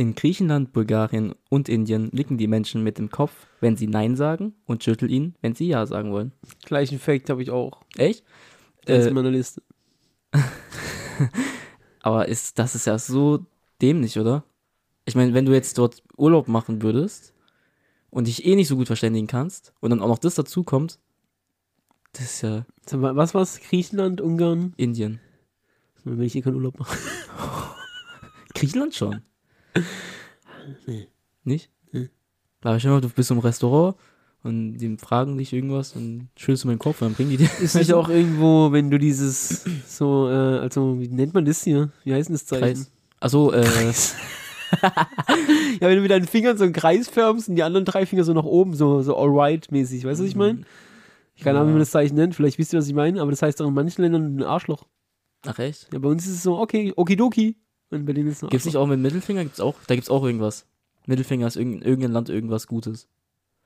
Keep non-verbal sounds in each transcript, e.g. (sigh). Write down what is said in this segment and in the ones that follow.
In Griechenland, Bulgarien und Indien nicken die Menschen mit dem Kopf, wenn sie Nein sagen und schütteln ihn, wenn sie Ja sagen wollen. Gleichen Fact habe ich auch. Echt? Der ist Äh, in meiner Liste. (laughs) Aber ist, das ist ja so dämlich, oder? Ich meine, wenn du jetzt dort Urlaub machen würdest und dich eh nicht so gut verständigen kannst und dann auch noch das dazu kommt, das ist ja Was war's? Griechenland, Ungarn? Indien. Will ich hier keinen Urlaub machen. (laughs) Griechenland schon. (laughs) Nee. Nicht? Nee. Aber ich mal, du bist im Restaurant und die fragen dich irgendwas und schüttelst du meinen Kopf und dann bringen die dir. (laughs) Ist nicht auch irgendwo, wenn du dieses (clears throat) so, äh, also wie nennt man das hier? Wie heißt denn das Zeichen? Kreis. Achso, äh, (laughs) Ja, wenn du mit deinen Fingern so einen Kreis färbst und die anderen drei Finger so nach oben, so, so alright-mäßig. Weißt du, was ich meine? Ich keine Ahnung, wie man das Zeichen nennt. Vielleicht wisst ihr, was ich meine, aber das heißt doch in manchen Ländern ein Arschloch. ach echt? Ja, bei uns ist es so, okay, okidoki. Bei denen ist ein Gibt's nicht auch mit Mittelfinger? Gibt's auch, da gibt's auch irgendwas. Mittelfinger ist in irgendein Land irgendwas Gutes.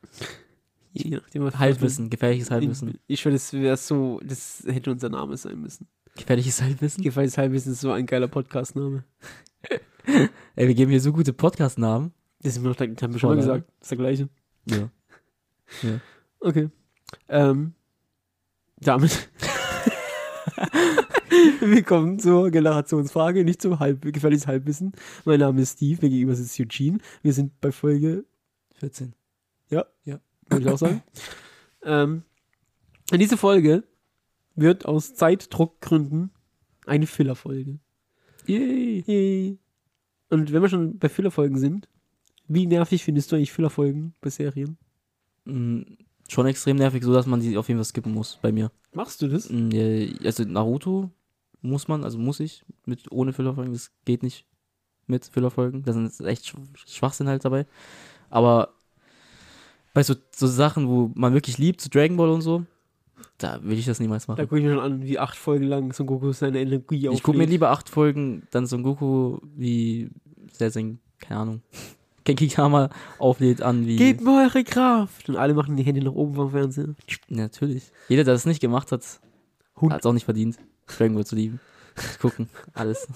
(laughs) Je nachdem, was- Halbwissen, gefährliches Halbwissen. Ich, ich das wäre so, das hätte unser Name sein müssen. Gefährliches Halbwissen? Gefährliches Halbwissen ist so ein geiler Podcast-Name. (laughs) Ey, wir geben hier so gute Podcast-Namen. Das, haben wir doch- das haben wir schon mal gesagt. Das ist der gleiche. Ja. (laughs) Okay. Ähm, damit. (laughs) Willkommen zur Generationsfrage, nicht zum Halb gefährliches Halbwissen. Mein Name ist Steve, mir gegenüber sitzt Eugene. Wir sind bei Folge, 14. würde ich auch sagen. (laughs) ähm, in diese Folge wird aus Zeitdruckgründen eine Filler-Folge. Yay. Yay. Und wenn wir schon bei Filler-Folgen sind, wie nervig findest du eigentlich Filler-Folgen bei Serien? Mm, schon extrem nervig, so dass man die auf jeden Fall skippen muss bei mir. Machst du das? Mm, ja, Also Naruto muss man, also muss ich mit ohne Fillerfolgen, das geht nicht mit Fillerfolgen. Da sind echt Sch- Schwachsinn halt dabei. Aber bei so, so Sachen, wo man wirklich liebt, so Dragon Ball und so, da will ich das niemals Da machen. gucke ich mir schon an, wie acht Folgen lang Son Goku seine Energie Ich gucke mir auflädt. lieber acht Folgen dann Son Goku wie sein, keine Ahnung, (laughs) Genkidama auflädt an wie. Gebt mir eure Kraft! Und alle machen die Hände nach oben vom Fernseher. Natürlich. Jeder, der das nicht gemacht hat, hat es auch nicht verdient, Dragon Ball zu lieben. (laughs) Gucken, alles.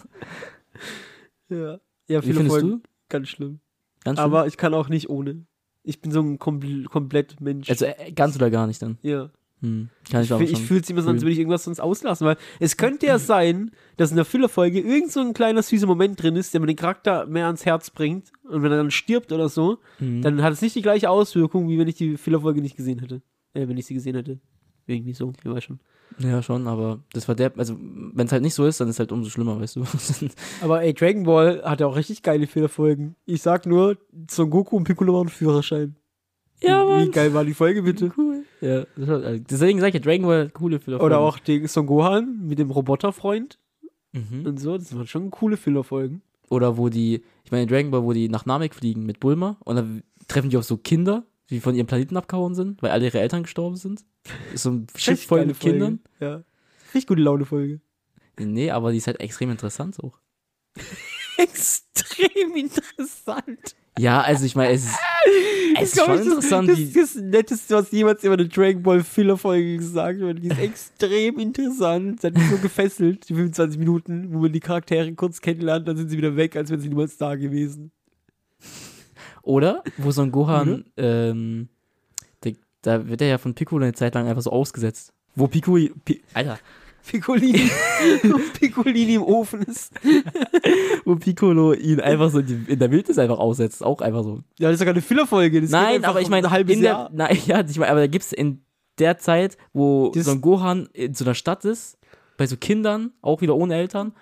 Ja. Ja, viele Folgen. du? Ganz schlimm. Ganz schlimm? Aber ich kann auch nicht ohne. Ich bin so ein Kompl komplett Mensch. Also äh, ganz oder gar nicht dann. ja. Hm. Kann ich, Ich, auch ich fühle es immer so, als würde ich irgendwas sonst auslassen, weil es könnte ja sein, dass in der Füllerfolge irgend so ein kleiner süßer Moment drin ist, der mir den Charakter mehr ans Herz bringt. Und wenn er dann stirbt oder so, Hm. dann hat es nicht die gleiche Auswirkung, wie wenn ich die Füllerfolge nicht gesehen hätte. Äh, wenn ich sie gesehen hätte. Irgendwie so, ich weiß schon. Ja, schon, aber das verderbt, also wenn es halt nicht so ist, dann ist halt umso schlimmer, weißt du. (laughs) Aber ey, Dragon Ball hat ja auch richtig geile Füllerfolgen. Ich sag nur, Son Goku und Piccolo waren Führerschein. Ja, Wie Mann. geil war die Folge bitte? cool. Ja, war, also deswegen sag ich ja, Dragon Ball, coole Filler. Oder auch den Son Gohan mit dem Roboterfreund Mhm. und so. Das waren schon coole Füllerfolgen. Oder wo die, ich meine, Dragon Ball, wo die nach Namek fliegen mit Bulma und dann treffen die auf so Kinder, die von ihrem Planeten abgehauen sind, weil alle ihre Eltern gestorben sind. Ist so ein (laughs) Schiff voll mit Folge. Kindern. Ja. Richtig gute Laune-Folge. Nee, aber die ist halt extrem interessant auch. (laughs) Extrem interessant. Ja, also ich meine, es ist, (laughs) es ist schon ich, interessant, Das wie, ist das Netteste, was jemals über eine Dragon Ball Filler-Folge gesagt wird. Die ist extrem interessant. Das hat mich so gefesselt, die 25 Minuten, wo man die Charaktere kurz kennenlernt, dann sind sie wieder weg, als wären sie niemals da gewesen. Oder wo Son Gohan, ähm, der, da wird er ja von Piccolo eine Zeit lang einfach so ausgesetzt. Wo Pico, Pi, Alter, Piccolini, Piccolini im Ofen ist. (laughs) wo Piccolo ihn einfach so in, der Wildnis einfach aussetzt, auch einfach so. Ja, das ist ja keine Filler-Folge. das geht Nein, aber ich um meine, ein halbes in der, Jahr. nein, ja, ich meine, aber da gibt's in der Zeit, wo Das- Son Gohan in so einer Stadt ist, bei so Kindern, auch wieder ohne Eltern.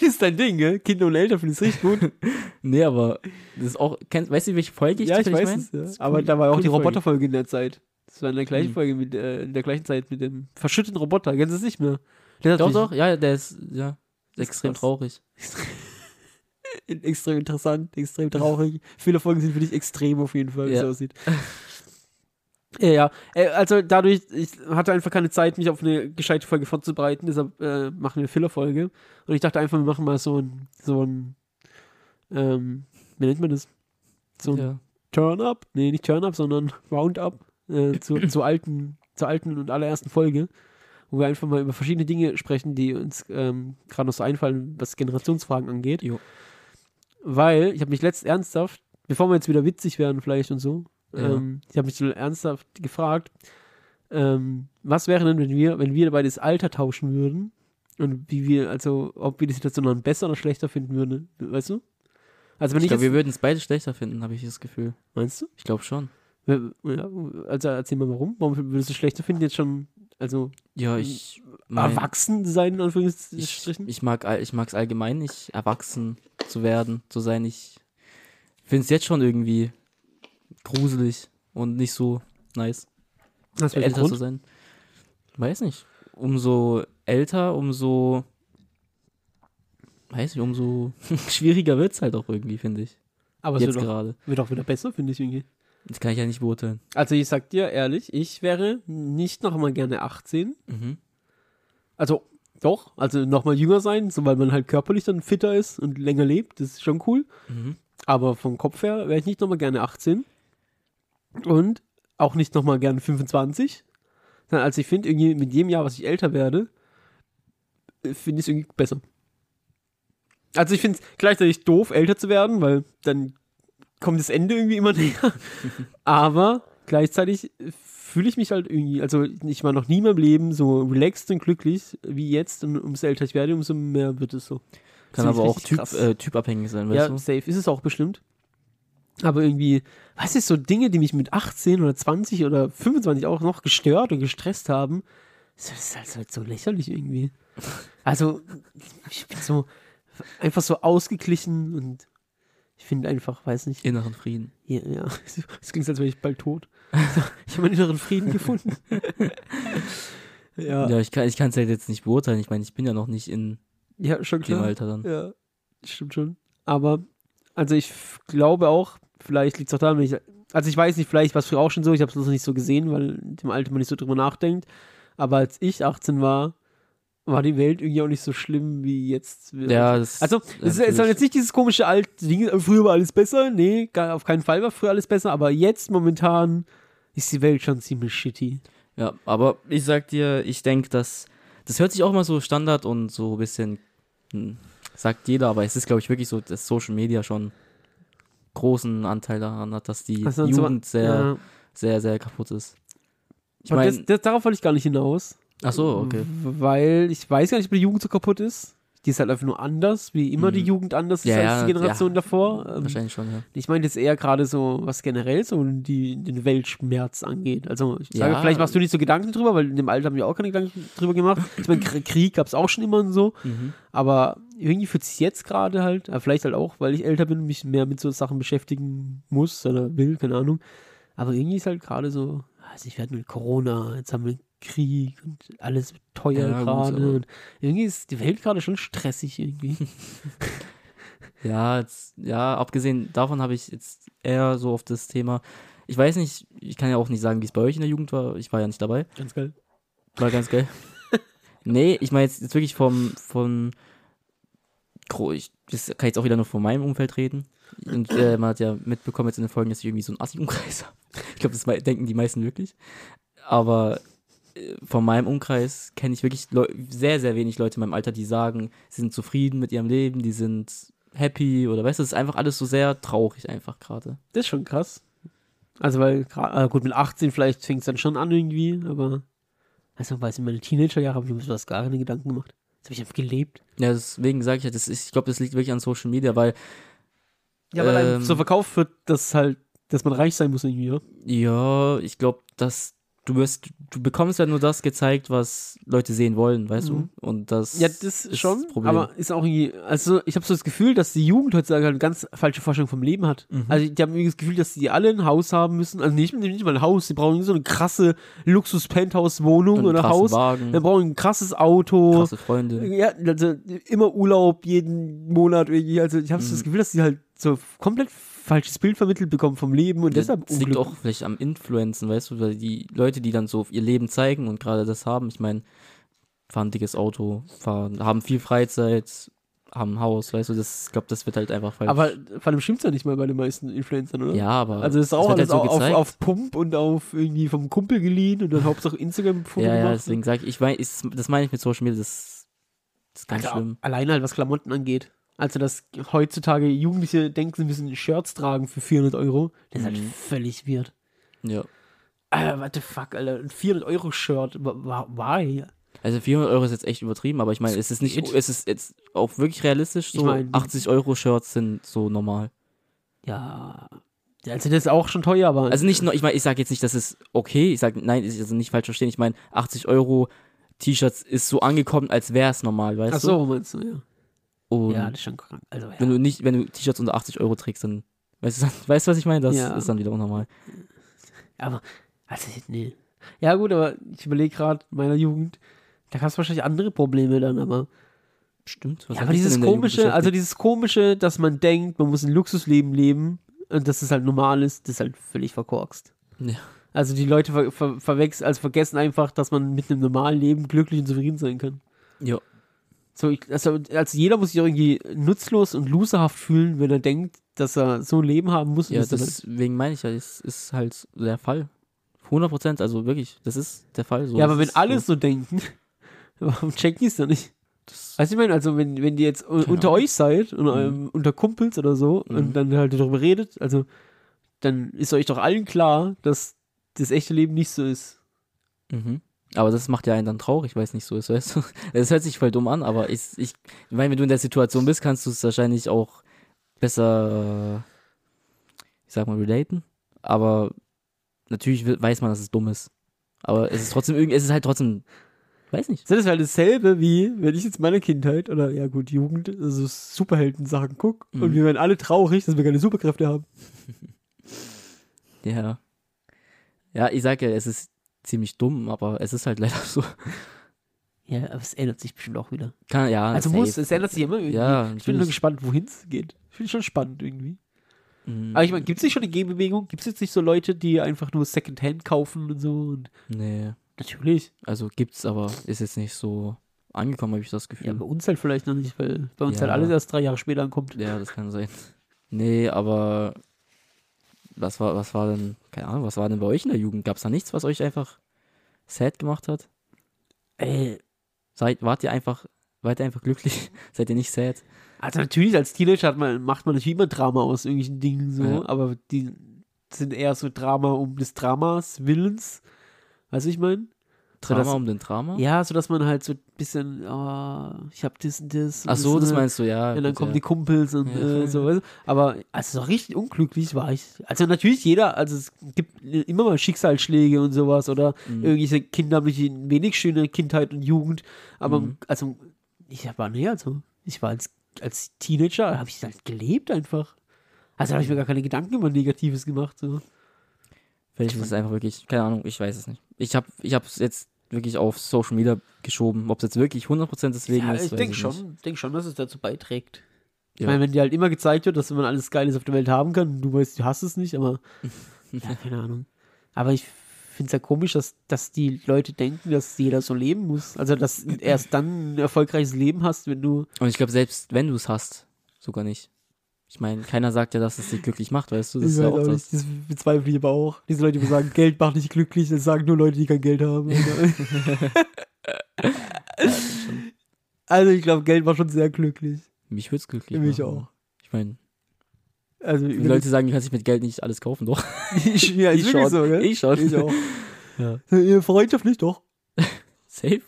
Das (laughs) ist dein Ding, gell? Kinder und Eltern finden es richtig gut. (laughs) Nee, aber das ist auch, kennst, weißt du, welche Folge ich ja, ich weiß mein? es. Ja. Ist Aber cool- da war ja auch die. Roboterfolge in der Zeit. Das war in der gleichen Hm. Folge, mit, äh, in der gleichen Zeit mit dem verschütteten Roboter. Kennst du es nicht mehr? Der Doch, doch, ja, der ist, ja, ist extrem krass. traurig. (laughs) extrem interessant, extrem traurig. Viele Folgen sind für dich extrem auf jeden Fall, wie es Ja. aussieht. Ja, ja. Äh, Also dadurch, ich hatte einfach keine Zeit, mich auf eine gescheite Folge vorzubereiten, deshalb äh, machen wir eine Filler-Folge. Und ich dachte einfach, wir machen mal so ein, so ein, ähm, wie nennt man das? So ein Ja. Turn-Up? Nee, nicht Turn-Up, sondern Round-Up äh, zu, (clears throat) zur alten, zur alten und allerersten Folge, wo wir einfach mal über verschiedene Dinge sprechen, die uns ähm, gerade noch so einfallen, was Generationsfragen angeht. Jo. weil ich habe mich letzt ernsthaft, bevor wir jetzt wieder witzig werden vielleicht und so, Ja. ähm, ich habe mich so ernsthaft gefragt, ähm, was wäre denn, wenn wir, wenn wir beide das Alter tauschen würden und wie wir, also ob wir die Situation dann besser oder schlechter finden würden, weißt du? Also wenn Ich ich, glaube, wir würden es beide schlechter finden, habe ich das Gefühl. meinst du? Ich glaube schon. Ja, also erzähl mal warum. Warum würdest du es schlechter finden, jetzt schon, also Ja, ich. mein- erwachsen sein, in ich, Anführungsstrichen? ich mag all- ich mag's allgemein nicht, erwachsen zu werden, zu sein. Ich finde es jetzt schon irgendwie gruselig und nicht so nice, einen älter zu sein. Weiß nicht. Umso älter, umso weiß ich, umso (laughs) schwieriger wird's halt auch irgendwie, finde ich. Aber es Jetzt wird auch, gerade. wird auch wieder besser, finde ich irgendwie. Das kann ich ja nicht beurteilen. Also ich sag dir ehrlich, ich wäre nicht noch mal gerne 18. Mhm. Also doch, also noch mal jünger sein, so weil man halt körperlich dann fitter ist und länger lebt, das ist schon cool. Mhm. Aber vom Kopf her wäre ich nicht noch mal gerne 18 und auch nicht noch mal gerne 25. Sondern Also ich finde irgendwie mit jedem Jahr, was ich älter werde, äh, finde ich es irgendwie besser. Also ich finde es gleichzeitig doof, älter zu werden, weil dann kommt das Ende irgendwie immer (laughs) näher. Aber gleichzeitig fühle ich mich halt irgendwie, also ich war noch nie in meinem Leben so relaxed und glücklich wie jetzt und umso älter ich werde, umso mehr wird es so. Kann aber auch typ, äh, typabhängig sein, weißt Ja, du? safe ist es auch bestimmt. Aber irgendwie, weißt du, so Dinge, die mich mit 18 oder 20 oder 25 auch noch gestört und gestresst haben, das ist halt, halt so lächerlich irgendwie. Also, ich bin so einfach so ausgeglichen und ich finde einfach, weiß nicht, Inneren Frieden. ja, ja, (laughs) es klingt, als wäre ich bald tot. (laughs) Ich habe meinen inneren Frieden gefunden. (laughs) ja, Ja, ich kann es halt jetzt nicht beurteilen. Ich meine, ich bin ja noch nicht in ja, schon dem klar. Alter dann. Ja, stimmt schon. Aber, also ich glaube auch, vielleicht liegt es auch daran, wenn ich, also ich weiß nicht, vielleicht war es früher auch schon so, ich habe es noch nicht so gesehen, weil dem Alter man nicht so drüber nachdenkt. Aber als ich 18 war, war die Welt irgendwie auch nicht so schlimm wie jetzt. Ja, das Also, es ist, jetzt nicht dieses komische alte Ding, äh, früher war alles besser. Nee, gar, auf keinen Fall war früher alles besser. Aber jetzt momentan ist die Welt schon ziemlich shitty. Ja, aber ich sag dir, ich denke, dass das hört sich auch mal so Standard und so ein bisschen hm, sagt jeder, aber es ist glaube ich wirklich so, dass Social Media schon großen Anteil daran hat, dass die Also, und so- Jugend sehr, ja. sehr, sehr kaputt ist. Ich das, das, darauf wollte ich gar nicht hinaus. ach so, okay. Weil ich weiß gar nicht, ob die Jugend so kaputt ist. Die ist halt einfach nur anders, wie immer Mhm. die Jugend anders ist Ja, als ja, die Generation ja. davor. Ähm, Wahrscheinlich schon, ja. ich meine jetzt eher gerade so, was generell so die, den Weltschmerz angeht. Also ich sage, vielleicht machst du nicht so Gedanken drüber, weil in dem Alter haben wir auch keine Gedanken drüber gemacht. Ich meine, Kr- Krieg gab es auch schon immer und so. Mhm. Aber irgendwie fühlt sich jetzt gerade halt, äh, vielleicht halt auch, weil ich älter bin und mich mehr mit so Sachen beschäftigen muss oder will, keine Ahnung. Aber irgendwie ist halt gerade so, nicht, wir hatten mit Corona, jetzt haben wir Krieg und alles teuer Ja, gerade. Und irgendwie ist die Welt gerade schon stressig irgendwie. (laughs) (laughs) Ja, jetzt, ja, abgesehen davon habe ich jetzt eher so auf das Thema. Ich weiß nicht, ich kann ja auch nicht sagen, wie es bei euch in der Jugend war. Ich war ja nicht dabei. Ganz geil. War ganz geil. (laughs) nee, ich meine jetzt, jetzt wirklich vom, von, ich, das kann ich jetzt auch wieder nur von meinem Umfeld reden. Und äh, man hat ja mitbekommen jetzt in den Folgen, dass ich irgendwie so einen Assi-Umkreis habe. Ich glaube, das denken die meisten wirklich. Aber von meinem Umkreis kenne ich wirklich Leu sehr, sehr wenig Leute in meinem Alter, die sagen, sie sind zufrieden mit ihrem Leben, die sind happy oder weißt du, es ist einfach alles so sehr traurig einfach gerade. Das ist schon krass. Also, weil, äh, gut, mit 18 vielleicht fängt es dann schon an irgendwie, aber, also, weiß ich, meine Teenagerjahre habe ich mir sowas gar keine Gedanken gemacht. Jetzt habe ich einfach gelebt. Ja, deswegen sage ich ja, das ist, ich glaube, das liegt wirklich an Social Media, weil Ja, weil Ähm. so verkauft wird, dass halt, dass man reich sein muss irgendwie, ja. Ja, ich glaube, dass du wirst, du bekommst ja nur das gezeigt, was Leute sehen wollen, weißt Mhm. du? Und das Ja, das ist schon, das Problem. aber ist auch irgendwie, also ich habe so das Gefühl, dass die Jugend heutzutage eine ganz falsche Vorstellung vom Leben hat. Mhm. Also die haben irgendwie das Gefühl, dass die alle ein Haus haben müssen, also nicht, nicht mal ein Haus, die brauchen so eine krasse Luxus-Penthouse-Wohnung oder Haus, Wagen, dann brauchen ein krasses Auto, krasse Freunde. ja, also immer Urlaub jeden Monat irgendwie, also ich habe so Mhm. das Gefühl, dass die halt so komplett falsches Bild vermittelt bekommen vom Leben und deshalb das liegt auch vielleicht am Influenzen, weißt du, weil die Leute, die dann so ihr Leben zeigen und gerade das haben, ich meine, fahren ein dickes Auto, fahren, haben viel Freizeit, haben ein Haus, weißt du, das, ich glaube, das wird halt einfach falsch. Aber vor allem stimmt's ja nicht mal bei den meisten Influencern, oder? ja, aber Also das ist auch wird alles halt so auf, gezeigt. auf Pump und auf irgendwie vom Kumpel geliehen und dann Hauptsache Instagram-Foto (laughs) ja, ja, gemacht. deswegen sage ich, ich mein, ich, das meine ich mit Social Media, das, das ist ganz Alter, schlimm. Alleine halt, was Klamotten angeht. Also, dass heutzutage Jugendliche denken, sie müssen Shirts tragen für 400 Euro, das ist halt Mhm. völlig weird. Ja. Alter, what the fuck, Alter, ein 400-Euro-Shirt, wa- wa- why? Also 400 Euro ist jetzt echt übertrieben, aber ich meine, es ist nicht, es ist jetzt auch wirklich realistisch. So Ich mein- 80 Euro Shirts sind so normal. Ja, also das ist auch schon teuer, aber... Also nicht nur, ich meine, ich sage jetzt nicht, das ist okay. Ich sage, nein, ist also nicht falsch verstehen. Ich meine, 80 Euro T-Shirts ist so angekommen, als wäre es normal, weißt Ach so, meinst du, ja. Und Ja, das ist schon krank. Also, ja. wenn du nicht, wenn du T-Shirts unter 80 Euro trägst, dann weißt du, (laughs) weißt was ich meine? Das Ja. ist dann wieder unnormal. Aber, also, nee. Ja, gut, aber ich überlege gerade, in meiner Jugend, da gab es wahrscheinlich andere Probleme dann, aber. Stimmt. Was ja, aber dieses komische, also dieses komische, dass man denkt, man muss ein Luxusleben leben und dass es halt normal ist, das ist halt völlig verkorkst. Ja. Also die Leute ver ver verwechseln, also vergessen einfach, dass man mit einem normalen Leben glücklich und zufrieden sein kann. Ja. So, also, also jeder muss sich irgendwie nutzlos und loserhaft fühlen, wenn er denkt, dass er so ein Leben haben muss. Ja, das deswegen meine ich ja, es ist halt der Fall. 100 Prozent, also wirklich, das ist der Fall. So, ja, aber das wenn alle so denken, (laughs) warum checken die es dann nicht? das, Weißt du, ich meine, also wenn, wenn die jetzt u- unter euch seid und eurem, unter Kumpels oder so Mhm. und dann halt darüber redet, also dann ist euch doch allen klar, dass das echte Leben nicht so ist. Mhm. Aber das macht ja einen dann traurig, weil es nicht so ist, weißt du? (laughs) Es hört sich voll dumm an, aber ich, ich, ich meine, wenn du in der Situation bist, kannst du es wahrscheinlich auch besser, äh, ich sag mal, relaten. Aber natürlich weiß man, dass es dumm ist. Aber es ist trotzdem irgendwie, es ist halt trotzdem, weiß nicht. Das ist halt dasselbe wie, wenn ich jetzt meine Kindheit oder ja gut, Jugend, also Superhelden-Sachen gucke Mhm. und wir werden alle traurig, dass wir keine Superkräfte haben. (laughs) Ja. Ja, ich sag ja, es ist ziemlich dumm, aber es ist halt (laughs) leider so. Ja, aber es ändert sich bestimmt auch wieder. Kann, ja, Also muss, es ändert sich immer irgendwie. Ja, ich bin nur gespannt, wohin es geht. Ich finde es schon spannend irgendwie. Mhm. Aber ich meine, gibt es nicht schon eine Gegenbewegung? Gibt es jetzt nicht so Leute, die einfach nur Secondhand kaufen und so? Und Nee, natürlich. also gibt's, aber ist jetzt nicht so angekommen, habe ich das Gefühl. Ja, bei uns halt vielleicht noch nicht, weil bei uns Ja. halt alles erst drei Jahre später ankommt. Ja, das kann sein. Nee, aber was war, was war denn, keine Ahnung, was war denn bei euch in der Jugend? Gab es da nichts, was euch einfach sad gemacht hat? Ey, Seid, wart ihr einfach, wart ihr einfach glücklich? (laughs) Seid ihr nicht sad? also natürlich als Teenager hat man, macht man natürlich immer Drama aus irgendwelchen Dingen so, Ja. aber die sind eher so Drama um des Dramas Willens. Weißt du, ich meine? Drama das- um den Drama? Ja, so dass man halt so ein bisschen, oh, ich hab das und das. und Ach so, das meinst du, ja. Und dann kommen ja. die Kumpels und Ja. äh, so, weißt du? Aber also so richtig unglücklich war ich. Also natürlich jeder, also es gibt immer mal Schicksalsschläge und sowas oder Mhm. irgendwelche Kinder haben nicht wenig schöne Kindheit und Jugend. Aber Mhm. also ich war nee, also ich war als, als Teenager, habe ich halt gelebt einfach. Also habe ich mir gar keine Gedanken über Negatives gemacht. So. Vielleicht ist es einfach wirklich, keine Ahnung, ich weiß es nicht. Ich habe ich es jetzt wirklich auf Social Media geschoben. Ob es jetzt wirklich 100% deswegen ja, ist, ich denke ich schon, denk schon, dass es dazu beiträgt. Ich Ja. meine, wenn dir halt immer gezeigt wird, dass man alles Geiles auf der Welt haben kann, du weißt, du hast es nicht, aber (laughs) ja, keine Ahnung. Aber ich finde es ja komisch, dass, dass die Leute denken, dass jeder so leben muss. Also, dass du erst dann ein erfolgreiches Leben hast, wenn du. Und ich glaube, selbst wenn du es hast, sogar nicht. Ich meine, keiner sagt ja, dass es dich glücklich macht, weißt du? Das ich ist ja auch auch das. nicht, das bezweifle ich aber auch. Diese Leute, die sagen, Geld macht nicht glücklich, das sagen nur Leute, die kein Geld haben. (laughs) also, ich glaube, Geld macht schon sehr glücklich. Mich würde es glücklich Mich machen. auch. Ich meine, Also, die Leute sagen, du kannst dich mit Geld nicht alles kaufen, doch. ich, ja, (laughs) ich schon. so, gell? Ich schon. Ich auch. (laughs) Ja. Ihre Freundschaft nicht, doch. Safe.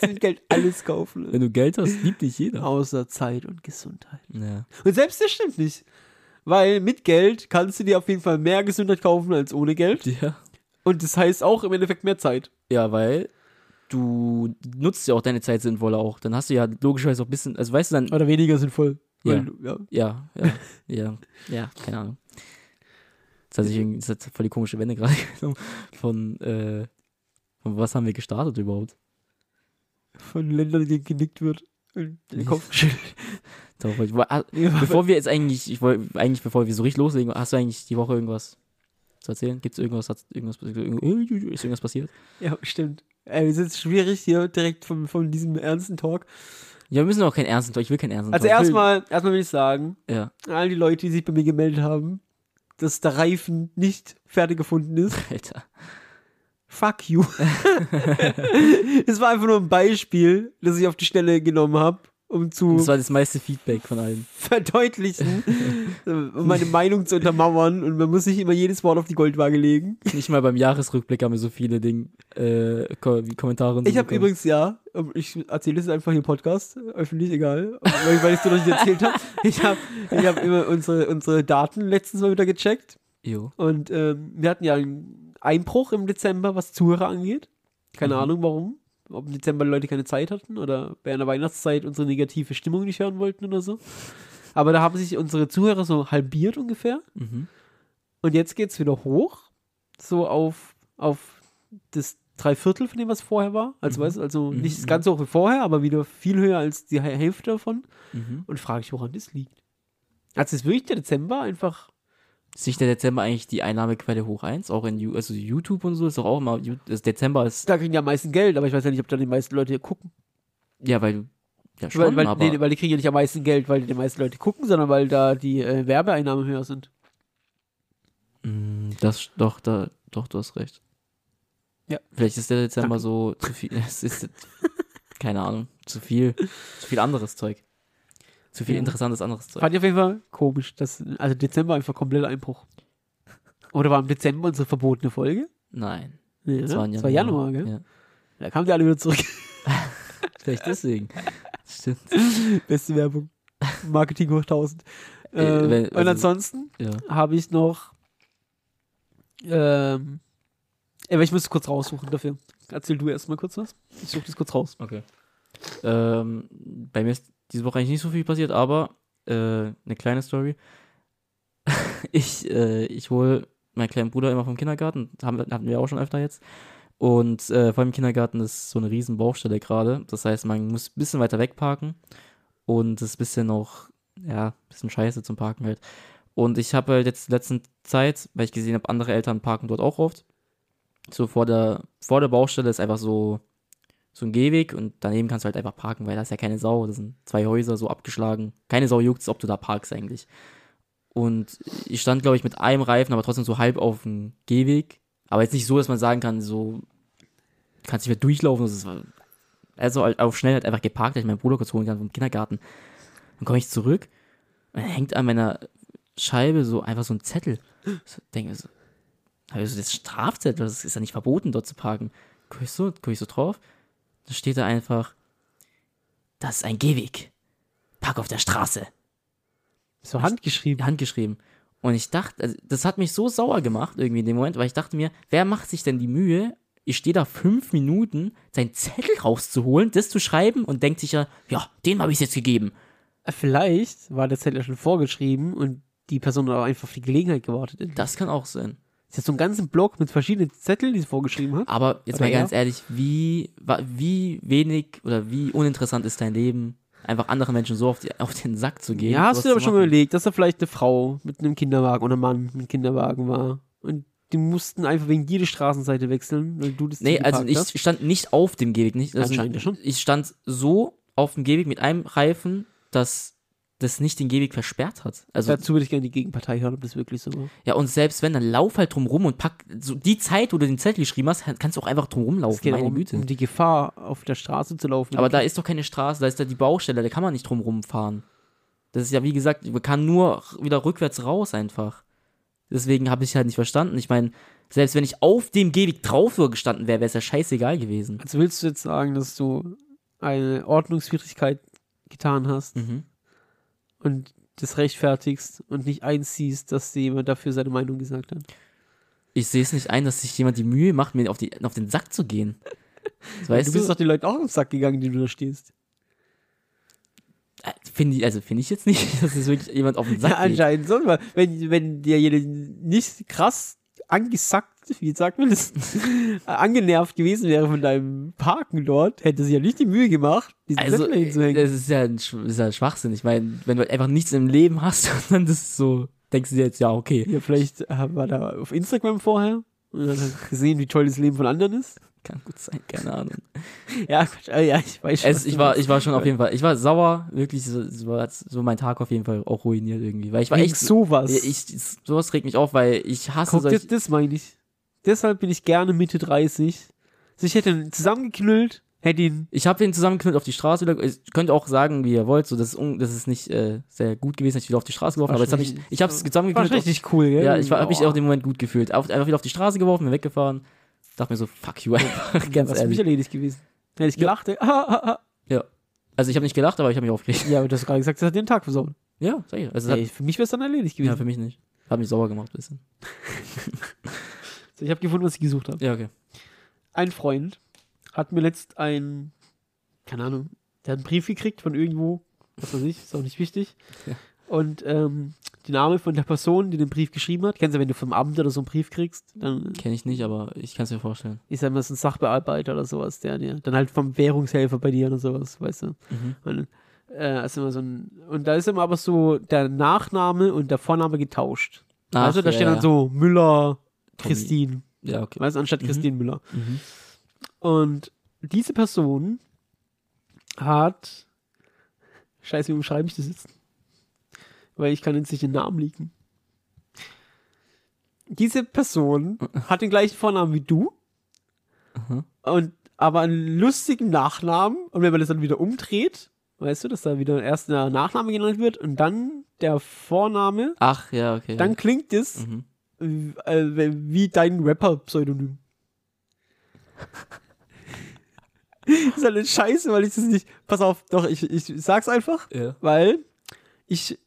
Kannst du mit Geld alles kaufen. Wenn du Geld hast, liebt dich jeder. Außer Zeit und Gesundheit. Ja. Und selbst das stimmt nicht. Weil mit Geld kannst du dir auf jeden Fall mehr Gesundheit kaufen als ohne Geld. ja. Und das heißt auch im Endeffekt mehr Zeit. Ja, weil du nutzt ja auch deine Zeit sinnvoller auch. Dann hast du ja logischerweise auch ein bisschen, also weißt du dann, Oder weniger sinnvoll. Ja. Du- ja. ja, ja, ja, ja, keine Ahnung. Das hat sich irgendwie, das hat voll die komische Wende gerade (laughs) genommen. Von, äh, von was haben wir gestartet überhaupt? Von Ländern, genickt wird. Und den Kopf (laughs) geschüttelt. Ah, Bevor wir jetzt eigentlich, ich wollte, eigentlich bevor wir so richtig loslegen, hast du eigentlich die Woche irgendwas zu erzählen? Gibt es irgendwas, hat irgendwas, ist irgendwas passiert? ja, stimmt. Ey, es ist schwierig hier direkt von, von diesem ernsten Talk. Ja, wir müssen auch keinen ernsten Talk, ich will keinen ernsten Also Talk. Will- erstmal, erstmal will ich sagen, Ja, all die Leute, die sich bei mir gemeldet haben, dass der Reifen nicht fertig gefunden ist. (laughs) Alter. Fuck you. (laughs) Es war einfach nur ein Beispiel, das ich auf die Stelle genommen habe. um zu Das war das meiste Feedback von allen. (laughs) verdeutlichen, äh, um meine Meinung zu untermauern. Und man muss nicht immer jedes Wort auf die Goldwaage legen. Nicht mal beim Jahresrückblick haben wir so viele Ding, äh, Kommentare. und so Ich habe übrigens, ja, ähm, ich erzähle es einfach hier im Podcast, öffentlich, egal, weil, weil ich es dir noch nicht erzählt habe. Ich habe ich hab immer unsere, unsere Daten letztens mal wieder gecheckt. Jo. Und ähm, wir hatten ja einen Einbruch im Dezember, was Zuhörer angeht. Keine Mhm. Ahnung warum. Ob im Dezember Leute keine Zeit hatten oder während der Weihnachtszeit unsere negative Stimmung nicht hören wollten oder so. Aber da haben sich unsere Zuhörer so halbiert ungefähr. Mhm. Und jetzt geht es wieder hoch. So auf, auf das Dreiviertel von dem, was vorher war. Also, Mhm. weißt also Mhm, nicht mhm. ganz so hoch wie vorher, aber wieder viel höher als die Hä- Hälfte davon. Mhm. Und frage ich, woran das liegt. Also ist wirklich der Dezember einfach. Ist nicht der Dezember eigentlich die Einnahmequelle hoch eins? Auch in also YouTube und so ist doch auch immer. Dezember ist. Da kriegen die am meisten Geld, aber ich weiß ja nicht, ob da die meisten Leute gucken. Ja, weil du. Ja, schon, Weil, weil, aber. nee, weil die kriegen ja nicht am meisten Geld, weil die meisten Leute gucken, sondern weil da die äh, Werbeeinnahmen höher sind. Mm, Das, doch, da, doch, du hast recht. Ja. Vielleicht ist der Dezember Danke. so zu viel. (laughs) Es ist, keine Ahnung, zu viel, zu viel anderes Zeug. Zu viel interessantes anderes Zeug. Fand ich auf jeden Fall komisch. Dass, also Dezember einfach kompletter Einbruch. Oder war im Dezember unsere verbotene Folge? Nein. Nee, Das ne? war, ein Das war Januar, gell? Ja. Da kamen die alle wieder zurück. (laughs) Vielleicht deswegen. (laughs) Stimmt. Beste Werbung. Marketing hoch 1000. Äh, Ähm, wenn- und also- ansonsten Ja. habe ich noch. Ähm, aber ich muss kurz raussuchen dafür. Erzähl du erstmal kurz was. Ich suche das kurz raus. Okay. Ähm, bei mir ist diese Woche eigentlich nicht so viel passiert, aber äh, eine kleine Story. (laughs) ich äh, ich hole meinen kleinen Bruder immer vom Kindergarten, haben, hatten wir auch schon öfter jetzt. Und äh, vor allem im Kindergarten ist so eine riesen Baustelle gerade. Das heißt, man muss ein bisschen weiter weg parken. Und es ist ein bisschen noch, ja, ein bisschen scheiße zum Parken halt. Und ich habe halt jetzt in der letzten Zeit, weil ich gesehen habe, andere Eltern parken dort auch oft. So vor der, vor der Baustelle ist einfach so, so ein Gehweg und daneben kannst du halt einfach parken, weil da ist ja keine Sau. Das sind zwei Häuser so abgeschlagen. Keine Sau juckt ob du da parkst eigentlich. Und ich stand, glaube ich, mit einem Reifen, aber trotzdem so halb auf dem Gehweg. Aber jetzt nicht so, dass man sagen kann, so, kannst nicht mehr durchlaufen. Das ist, also auf schnell halt einfach geparkt, dass ich meinen Bruder kurz holen kann vom Kindergarten. Dann komme ich zurück und hängt an meiner Scheibe so einfach so ein Zettel. So, denke so, habe ich so das Strafzettel, das ist ja nicht verboten, dort zu parken. Guck ich so, guck ich so drauf, da steht da einfach, das ist ein Gehweg. Park auf der Straße. So handgeschrieben. Handgeschrieben. Und ich dachte, also das hat mich so sauer gemacht irgendwie in dem Moment, weil ich dachte mir, wer macht sich denn die Mühe, ich stehe da fünf Minuten, seinen Zettel rauszuholen, das zu schreiben und denkt sich ja, ja, dem habe ich jetzt gegeben. Vielleicht war der Zettel ja schon vorgeschrieben und die Person hat auch einfach auf die Gelegenheit gewartet. Das kann auch sein. Ist jetzt so ein ganzen Block mit verschiedenen Zetteln, die sie vorgeschrieben hat. Aber jetzt Oder mal ganz ehrlich, wie, wie wenig oder wie uninteressant ist dein Leben, einfach anderen Menschen so auf, die, auf den Sack zu gehen? Ja, hast du dir aber schon überlegt, dass da vielleicht eine Frau mit einem Kinderwagen oder ein Mann mit einem Kinderwagen war. Und die mussten einfach wegen dir die Straßenseite wechseln, weil du das Nee, also ich hast. stand nicht auf dem Gehweg. Nicht, also Anscheinend ja schon. Ich stand so auf dem Gehweg mit einem Reifen, dass das nicht den Gehweg versperrt hat. Also, Dazu würde ich gerne die Gegenpartei hören, ob das wirklich so war. ja, und selbst wenn, dann lauf halt drum rum und pack, so die Zeit, wo du den Zettel geschrieben hast, kannst du auch einfach drum Es rumlaufen, geht meine um, Güte. um die Gefahr, auf der Straße zu laufen. Aber da ist doch keine Straße, da ist da die Baustelle, da kann man nicht drum rumfahren. Das ist ja, wie gesagt, man kann nur wieder rückwärts raus einfach. Deswegen habe ich halt nicht verstanden. Ich meine, selbst wenn ich auf dem Gehweg drauf gestanden wäre, wäre es ja scheißegal gewesen. Also willst du jetzt sagen, dass du eine Ordnungswidrigkeit getan hast Mhm. Und das rechtfertigst und nicht einziehst, dass dir jemand dafür seine Meinung gesagt hat? Ich sehe es nicht ein, dass sich jemand die Mühe macht, mir auf, die, auf den Sack zu gehen. Das (laughs) weißt du du, bist doch den Leuten auch im Sack gegangen, die du da stehst. Äh, finde ich, also finde ich jetzt nicht, (laughs) dass es wirklich jemand auf den Sack Ja, geht. anscheinend so, weil wenn, wenn dir jeder nicht krass angesackt, wie sagt man das, (laughs) angenervt gewesen wäre von deinem Parken dort, hätte sich ja nicht die Mühe gemacht, diesen Also, Zettel hinzuhängen. das ist ja, ein, Sch- ist ja Schwachsinn. Ich meine, wenn du halt einfach nichts im Leben hast (laughs) dann das so, denkst du dir jetzt, ja, okay, Ja, vielleicht äh, war da auf Instagram vorher und dann gesehen, wie toll das Leben von anderen ist. Kann gut sein, keine Ahnung. (laughs) Ja, äh, ja, ich weiß schon. Es, ich, war, ich war schon auf jeden Fall, ich war sauer, wirklich, so, so, war so mein Tag auf jeden Fall auch ruiniert irgendwie. Weil ich war Wegen echt, sowas. Ich, sowas regt mich auf, weil ich hasse Guck, das, solche, das meine ich. Deshalb bin ich gerne Mitte 30. Also ich hätte zusammengeknüllt, Hätte ihn. Ich habe ihn zusammengeknüllt auf die Straße. wieder- Ihr könnt auch sagen, wie ihr wollt. So, das ist, un, das ist nicht äh, sehr gut gewesen, dass ich wieder auf die Straße geworfen habe. Aber jetzt hab ich, ich habe es War zusammengeknüllt. auf- richtig cool, gell? Ja, ich habe mich Boah. auch dem Moment gut gefühlt. Auf, einfach wieder auf die Straße geworfen, bin weggefahren. Dachte mir so, fuck you (laughs) einfach. Ganz Was für mich ehrlich. erledigt gewesen. Hätte ich gelacht. Ah, ah, ah. Ja. Also ich habe nicht gelacht, aber ich habe mich aufgeregt. Ja, aber du hast gerade gesagt, das hat dir den Tag versaut. Ja, sag ich. Also Ey, für mich wäre es dann erledigt hat, ja, gewesen. für mich nicht. Hat mich sauer gemacht ein bisschen. (laughs) so, ich habe gefunden, was ich gesucht habe. Ja, okay. Ein Freund hat mir letzt ein, keine Ahnung, der hat einen Brief gekriegt von irgendwo, was weiß ich, ist auch nicht wichtig. Ja. Und ähm, die Name von der Person, die den Brief geschrieben hat, kennst du, wenn du vom Amt oder so einen Brief kriegst, dann Kenne ich nicht, aber ich kann es mir vorstellen. ist er immer so ein Sachbearbeiter oder sowas, der dir, dann halt vom Währungshelfer bei dir oder sowas, weißt du. Mhm. Und, äh, ist immer so ein, und da ist immer aber so der Nachname und der Vorname getauscht. Ach, also da ja, steht ja. dann so Müller. Christine, Ja, okay. weißt du, anstatt Mhm. Christine Müller. Mhm. Und diese Person hat. Scheiße, wie umschreibe ich das jetzt? Weil ich kann jetzt nicht den Namen liegen. Diese Person hat den gleichen Vornamen wie du. Mhm. Und aber einen lustigen Nachnamen. Und wenn man das dann wieder umdreht, weißt du, dass da wieder erst der Nachname genannt wird und dann der Vorname, Ach, ja, okay. dann klingt es Mhm. äh, wie dein Rapper-Pseudonym. (laughs) ist halt eine Scheiße, weil ich das nicht. Pass auf, doch, ich, ich sag's einfach, Ja. weil ich.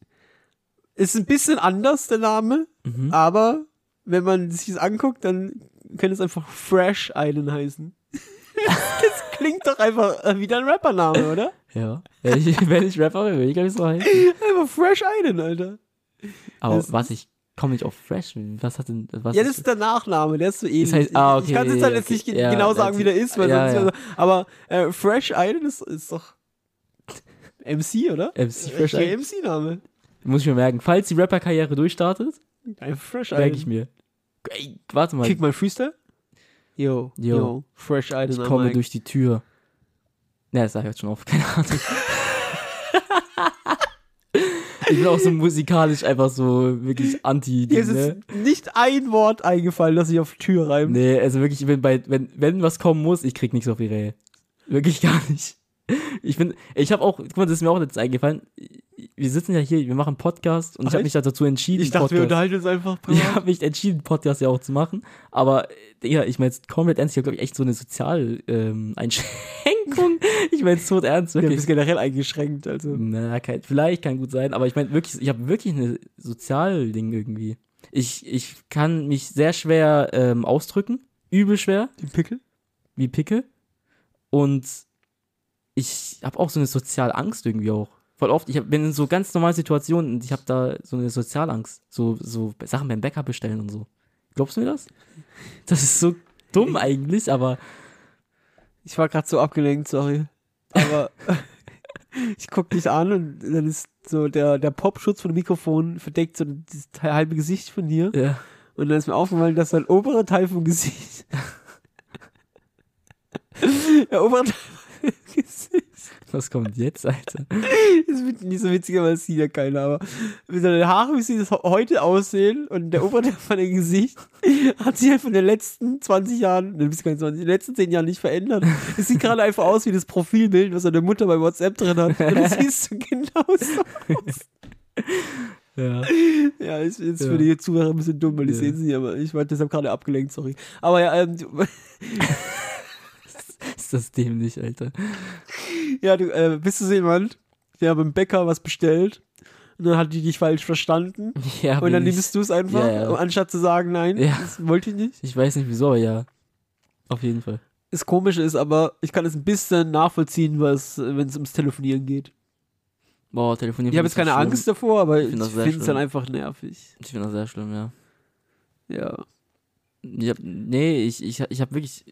Ist ein bisschen anders, der Name, Mhm. aber wenn man sich das anguckt, dann könnte es einfach Fresh Island heißen. (laughs) das klingt doch einfach äh, wie dein Rappername, oder? Ja. Wenn ich, (laughs) wenn ich Rapper wäre, würde ich glaube ich so heißen. Einfach Fresh Island, Alter. Aber Das- was, ich komme nicht auf Fresh. Was hat denn, was ja, das ist der Nachname, der ist so ähnlich. heißt- ah, okay, ich kann es jetzt halt okay. jetzt nicht Ja, genau das- sagen, wie der ist, weil ja, sonst ja. aber äh, Fresh Island ist, ist doch MC, oder? MC Fresh Island. MC-Name. Muss ich mir merken. Falls die Rapper-Karriere durchstartet, Einfach Fresh merke ich mir. Ey, warte mal. Kick mal Freestyle. Yo, yo, Yo. Fresh Island. Ich komme durch die Tür. Ne, das sag ich jetzt schon auf. (laughs) Keine Ahnung. ich bin auch so musikalisch einfach so wirklich anti Mir ist ne? jetzt nicht ein Wort eingefallen, das sich auf Tür reimt. Nee, also wirklich, ich bin bei, wenn, wenn was kommen muss, ich krieg nichts auf die Reihe. Wirklich gar nicht. Ich bin, ich habe auch, guck mal, das ist mir auch jetzt eingefallen. Wir sitzen ja hier, wir machen Podcast und ich Ach, habe mich echt? dazu entschieden, Ich dachte, wir Podcast. unterhalten uns einfach (laughs) Ich privat. habe mich entschieden, Podcast ja auch zu machen. Aber, ja, ich meine komplett ernst. Ich habe, glaube ich, echt so eine Sozial-Einschränkung. Ähm, (laughs) Einschränkung. ich meine es tot ernst, Du wirklich. bist generell eingeschränkt, also. Na, kein, vielleicht kann gut sein, aber ich meine wirklich, ich habe wirklich eine Sozialding irgendwie. Ich, ich kann mich sehr schwer ähm, ausdrücken, übel schwer, Den Pickel? wie Pickel. Und ich habe auch so eine Sozialangst irgendwie auch. Voll oft, ich hab, bin in so ganz normalen Situationen und ich habe da so eine Sozialangst. So, so Sachen beim Bäcker bestellen und so. Glaubst du mir das? Das ist so dumm eigentlich, aber Ich war gerade so abgelenkt, sorry. Aber (laughs) ich guck dich an und dann ist so der, der Popschutz von dem Mikrofon verdeckt so das halbe Gesicht von dir. ja. Und dann ist mir aufgefallen, dass dein oberer Teil vom Gesicht. (laughs) (laughs) der obere Teil Gesicht. Was kommt jetzt, Alter? Das wird nicht so witziger, weil es sieht ja keiner, aber mit deinen Haaren, wie sie das heute aussehen und der obere Teil von deinem Gesicht hat sich halt von den letzten 20 Jahren, ne, bis gar nicht 20, den letzten 10 Jahren nicht verändert. Es sieht gerade einfach aus wie das Profilbild, was deine Mutter bei WhatsApp drin hat. Und das siehst du genau so aus. Ja. Ja, ist jetzt Ja. für die Zuhörer ein bisschen dumm, weil die Ja. sehen sie nicht, aber ich war deshalb gerade abgelenkt, sorry. Aber ja, ähm, (laughs) Ist das dämlich, Alter. ja, du äh, bist du jemand, der beim Bäcker was bestellt und dann hat die dich falsch verstanden (laughs) Ja, und dann ich, nimmst du es einfach, Ja, ja. anstatt zu sagen, nein, Ja. das wollte ich nicht. ich weiß nicht wieso, ja. Auf jeden Fall. Das Komische ist aber, ich kann es ein bisschen nachvollziehen, was, wenn es ums Telefonieren geht. Boah, telefonieren. Ich habe jetzt keine schlimm. Angst davor, aber Ich finde es dann einfach nervig. Ich finde das sehr schlimm, ja. Ja. Ich hab, nee, ich, ich, ich habe wirklich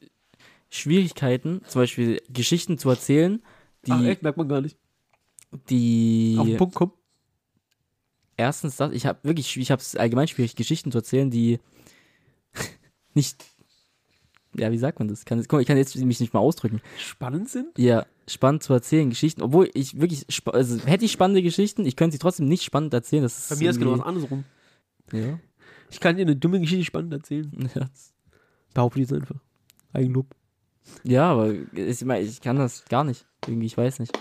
Schwierigkeiten, zum Beispiel Geschichten zu erzählen, die, Ach, echt, merkt man gar nicht. die Auf den Punkt kommen. erstens das, ich habe wirklich, ich habe es allgemein schwierig, Geschichten zu erzählen, die (laughs) nicht, ja, wie sagt man das? Kann, guck mal, ich kann jetzt mich nicht mal ausdrücken. Spannend sind? Ja, spannend zu erzählen, Geschichten, obwohl ich wirklich, also hätte ich spannende Geschichten, ich könnte sie trotzdem nicht spannend erzählen. Das ist Bei mir ist genau was andersrum. Ja, Ich kann dir eine dumme Geschichte spannend erzählen. (laughs) ja, Behaupte ich jetzt einfach. Eigenlob. Ja, aber ich, meine, ich kann das gar nicht. Irgendwie, ich weiß nicht.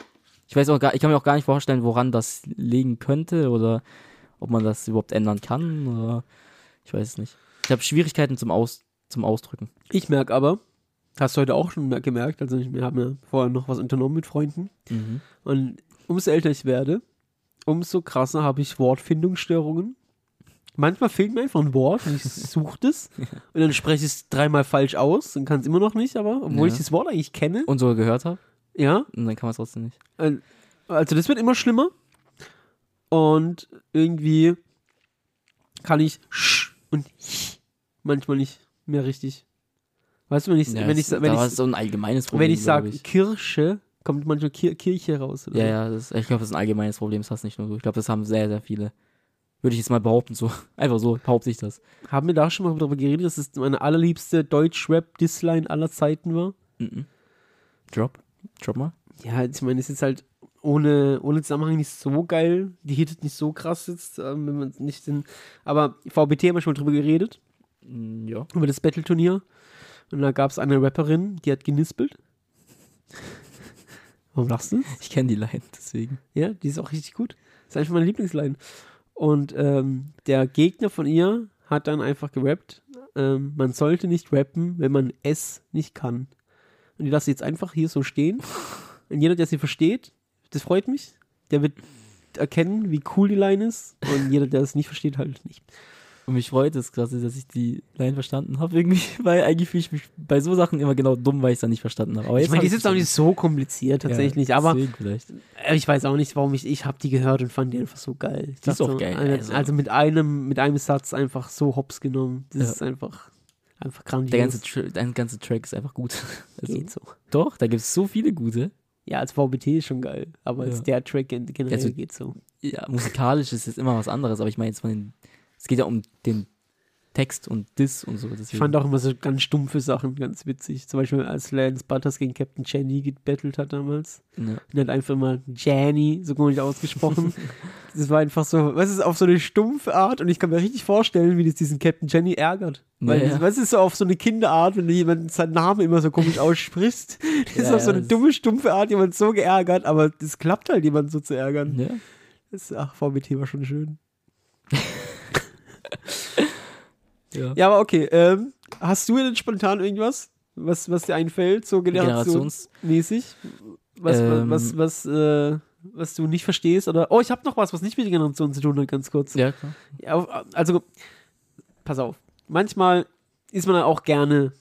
Ich weiß auch gar, ich kann mir auch gar nicht vorstellen, woran das liegen könnte oder ob man das überhaupt ändern kann oder ich weiß es nicht. Ich habe Schwierigkeiten zum Aus, zum Ausdrücken. Ich merke aber, hast du heute auch schon gemerkt, also ich, wir haben ja vorher noch was unternommen mit Freunden Mhm. und umso älter ich werde, umso krasser habe ich Wortfindungsstörungen. Manchmal fehlt mir einfach ein Wort und ich (laughs) suche das und dann spreche ich es dreimal falsch aus und kann es immer noch nicht, aber obwohl Ja. ich das Wort eigentlich kenne, Und so gehört habe ja, und dann kann man es trotzdem nicht. Äh, Also das wird immer schlimmer. Und irgendwie kann ich sch und ch manchmal nicht mehr richtig. Weißt du, wenn ich, Ja, wenn ich, wenn ich, so ein allgemeines Problem. wenn ich sage Kirsche, kommt manchmal Kir Kirche raus. Oder Ja, ja, das, ich glaube, das ist ein allgemeines Problem, das hast nicht nur du. Ich glaube, das haben sehr, sehr viele. Würde ich jetzt mal behaupten, so. (laughs) Einfach so, behaupte ich das. Haben wir da schon mal darüber geredet, dass es meine allerliebste Deutsch-Rap-Disline aller Zeiten war? Mhm. Drop. Drop mal. Ja, ich meine, es ist halt ohne, ohne Zusammenhang nicht so geil. Die hittet nicht so krass jetzt, ähm, wenn man nicht den. Aber VBT haben wir schon mal drüber geredet. Mm, Ja. über das Battle-Turnier. Und da gab es eine Rapperin, die hat genispelt. (laughs) Warum lachst du? Ich kenne die Line, deswegen. Ja, die ist auch richtig gut. Das ist einfach meine Lieblingsline. Und ähm, der Gegner von ihr hat dann einfach gerappt, ähm, man sollte nicht rappen, wenn man es nicht kann. Und die lasse jetzt einfach hier so stehen. (laughs) Und jeder, der sie versteht, das freut mich, der wird erkennen, wie cool die Line ist. Und jeder, der es nicht versteht, halt nicht. Und mich freut es krass, dass ich die Line verstanden habe irgendwie, (laughs) weil eigentlich fühle ich mich bei so Sachen immer genau dumm, weil ich es dann nicht verstanden habe. Aber Ich meine, die ist jetzt auch nicht so kompliziert tatsächlich, aber deswegen vielleicht. Äh, Ich weiß auch nicht, warum ich, ich habe die gehört und fand die einfach so geil. Ich Die ist auch so, geil, Also, also. mit einem, mit einem Satz einfach so hops genommen. Das Ja. ist einfach, einfach grandios. Der ganze, Tra der ganze Track ist einfach gut. (laughs) Also, geht so. doch, da gibt es so viele gute. Ja, als VBT ist schon geil, aber als Ja. der Track gen- generell Also- geht so. Ja, musikalisch ist es immer was anderes, aber ich meine jetzt von den. Es geht ja um den Text und Diss und so. Ich Deswegen. fand auch immer so ganz stumpfe Sachen ganz witzig. Zum Beispiel als Lance Butters gegen Captain Jenny gebettelt hat damals. ja. Und hat einfach immer Jenny so komisch ausgesprochen. (laughs) das war einfach so, was ist auf so eine stumpfe Art und ich kann mir richtig vorstellen, wie das diesen Captain Jenny ärgert. Weil, Ja, ja. was ist so auf so eine Kinderart, wenn du jemanden seinen Namen immer so komisch (laughs) aussprichst? Das ist Ja, auf so eine das- dumme, stumpfe Art jemand so geärgert, aber das klappt halt, jemanden so zu ärgern. ja. Das, ach, VBT war schon schön. (laughs) ja. Ja, aber okay, ähm, hast du denn spontan irgendwas, was, was dir einfällt, so Generations. generationsmäßig? Was, Ähm. was, was, äh, was du nicht verstehst? Oder, oh, ich habe noch was, was nicht mit der Generation zu tun hat, ganz kurz. Ja, klar. Ja, also, pass auf. Manchmal ist man auch gerne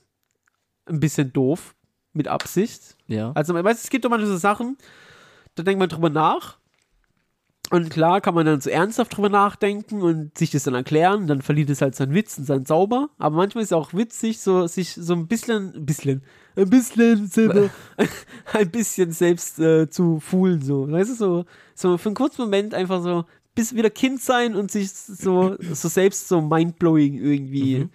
ein bisschen doof, mit Absicht. Ja. Also, man weiß, es gibt doch manchmal so Sachen, da denkt man drüber nach. Und klar kann man dann so ernsthaft drüber nachdenken und sich das dann erklären. Dann verliert es halt seinen Witz und seinen Zauber. Aber manchmal ist es auch witzig, so sich so ein bisschen, ein bisschen, ein bisschen selber, (laughs) ein bisschen selbst äh, zu fühlen. So. Weißt du, so, so für einen kurzen Moment einfach so bis wieder Kind sein und sich so, so selbst so mindblowing irgendwie. Mhm.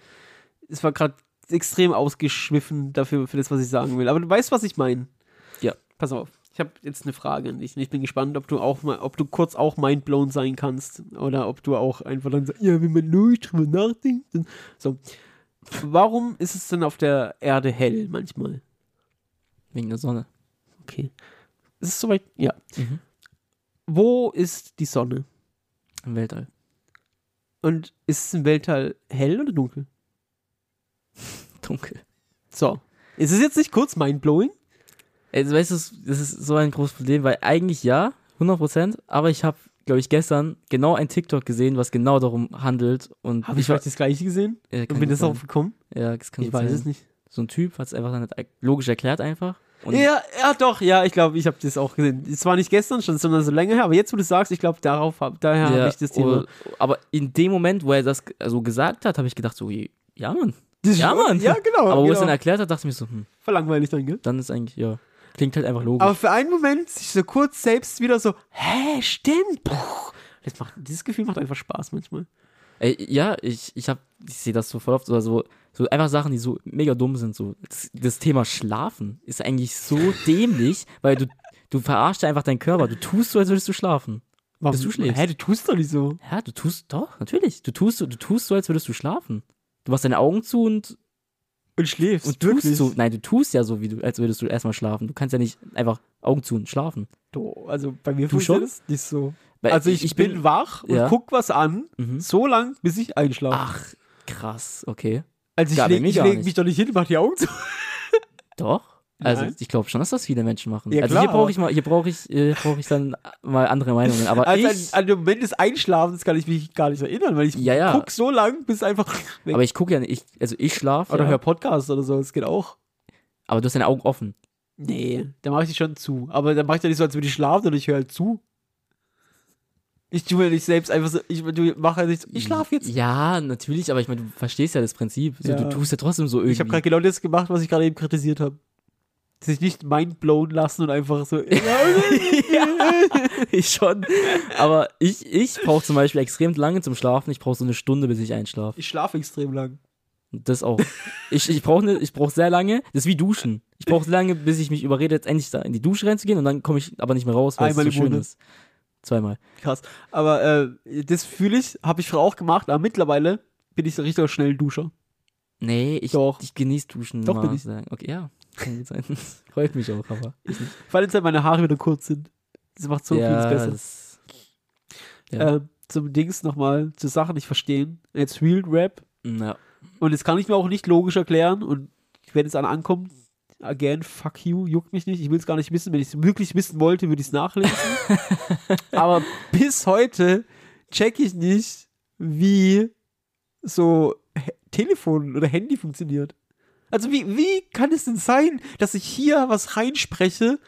Es war gerade extrem ausgeschwiffen dafür, für das, was ich sagen will. Aber du weißt, was ich meine. Ja. Pass auf. Ich habe jetzt eine Frage an dich und ich bin gespannt, ob du auch mal, ob du kurz auch mindblown sein kannst oder ob du auch einfach dann sagst, ja, wenn man nur drüber nachdenkt. So. Warum ist es denn auf der Erde hell manchmal? Wegen der Sonne. Okay. Ist es soweit? Ja. Mhm. Wo ist die Sonne? Im Weltall. Und ist es im Weltall hell oder dunkel? Dunkel. So. Ist es jetzt nicht kurz mindblowing? Also, weißt du, das ist so ein großes Problem, weil eigentlich ja, 100%, aber ich habe, glaube ich, gestern genau ein TikTok gesehen, was genau darum handelt. Und Habe ich vielleicht das gleiche gesehen? Ja, Und bin das darauf gekommen? Ja, das kann Ich weiß sein. es nicht. So ein Typ hat es einfach dann nicht logisch erklärt einfach. Und Ja, ja, doch, ja, ich glaube, ich habe das auch gesehen. Es war nicht gestern schon, sondern so länger her, aber jetzt, wo du sagst, ich glaube, darauf hab, daher habe ja, ich das Thema. oder- aber in dem Moment, wo er das so gesagt hat, habe ich gedacht, so, ja, Mann. Das Ja, Mann. Ja, genau. Aber wo er genau. es dann erklärt hat, dachte ich mir so, hm, Verlangweilig dann, gell? dann ist eigentlich, ja, klingt halt einfach logisch. Aber für einen Moment sich so kurz selbst wieder so, hä, stimmt. Puh. Das macht, dieses Gefühl macht einfach Spaß manchmal. Ey, ja, ich, ich hab, ich sehe das so voll oft, oder so, so einfach Sachen, die so mega dumm sind. So. Das, das Thema Schlafen ist eigentlich so (laughs) dämlich, weil du, du verarschst einfach deinen Körper. Du tust so, als würdest du schlafen. Warum? Bis du schläfst. Hä, du tust doch nicht so. Ja, du tust, doch, natürlich. Du tust, du tust so, als würdest du schlafen. Du machst deine Augen zu und Und schläfst. Und tust so, nein, du tust ja so, wie du, als würdest du erstmal schlafen. Du kannst ja nicht einfach Augen zu und schlafen. Du, also bei mir Du funktioniert schon? das nicht so. Weil Also ich, bin, wach und Ja. guck was an, Mhm. so lang, bis ich einschlafe. Ach, krass, okay. also ich lege ich leg mich doch nicht hin, mach die Augen zu. Doch. Also Nein. ich glaube schon, dass das viele Menschen machen. Ja, also klar, hier brauche ich mal, hier brauche ich, brauche ich dann mal andere Meinungen. Aber Also ich, an, an dem Moment des Einschlafens kann ich mich gar nicht erinnern, weil ich Ja, ja. guck so lang, bis einfach weg. (laughs) aber ich gucke ja nicht, ich, also ich schlafe. Oder ja, hör Podcast oder so, das geht auch. aber du hast deine Augen offen. Nee, da mache ich die schon zu. Aber dann mache ich ja nicht so, als würde ich schlafen, sondern ich höre halt zu. Ich tue mir nicht selbst einfach so, ich du mache ja nicht so, ich schlafe jetzt. Ja, natürlich, aber ich meine, du verstehst ja das Prinzip. So, Ja. Du tust ja trotzdem so irgendwie. Ich habe gerade genau das gemacht, was ich gerade eben kritisiert habe. Sich nicht mindblown lassen und einfach so. (laughs) ich schon. Aber ich, ich brauche zum Beispiel extrem lange zum Schlafen. Ich brauche so eine Stunde, bis ich einschlafe. ich schlafe extrem lang. Das auch. Ich, ich brauche ne, ich brauch sehr lange. Das ist wie Duschen. Ich brauche sehr lange, bis ich mich überrede, jetzt endlich da in die Dusche reinzugehen und dann komme ich aber nicht mehr raus, weil Einmal es so schön Monat. ist. Zweimal. Krass. Aber äh, das fühle ich, habe ich früher auch gemacht, aber mittlerweile bin ich so richtig schnell Duscher. Nee, ich, Doch. ich genieße Duschen. Doch, bin ich. Sagen. Okay, ja. Kann gut sein. (laughs) Freut mich auch, aber. Ich nicht. Vor allem, seit meine Haare wieder kurz sind. Das macht so ja, vieles besser. Das, ja. Ähm, zum Dings nochmal, zu Sachen nicht verstehen. Jetzt Real Rap. ja. Und das kann ich mir auch nicht logisch erklären. Und wenn es an ankommt, again, fuck you, juckt mich nicht. Ich will es gar nicht wissen. Wenn ich es wirklich wissen wollte, würde ich es nachlesen. (laughs) Aber bis heute check ich nicht, wie so Telefon oder Handy funktioniert. Also wie, wie kann es denn sein, dass ich hier was reinspreche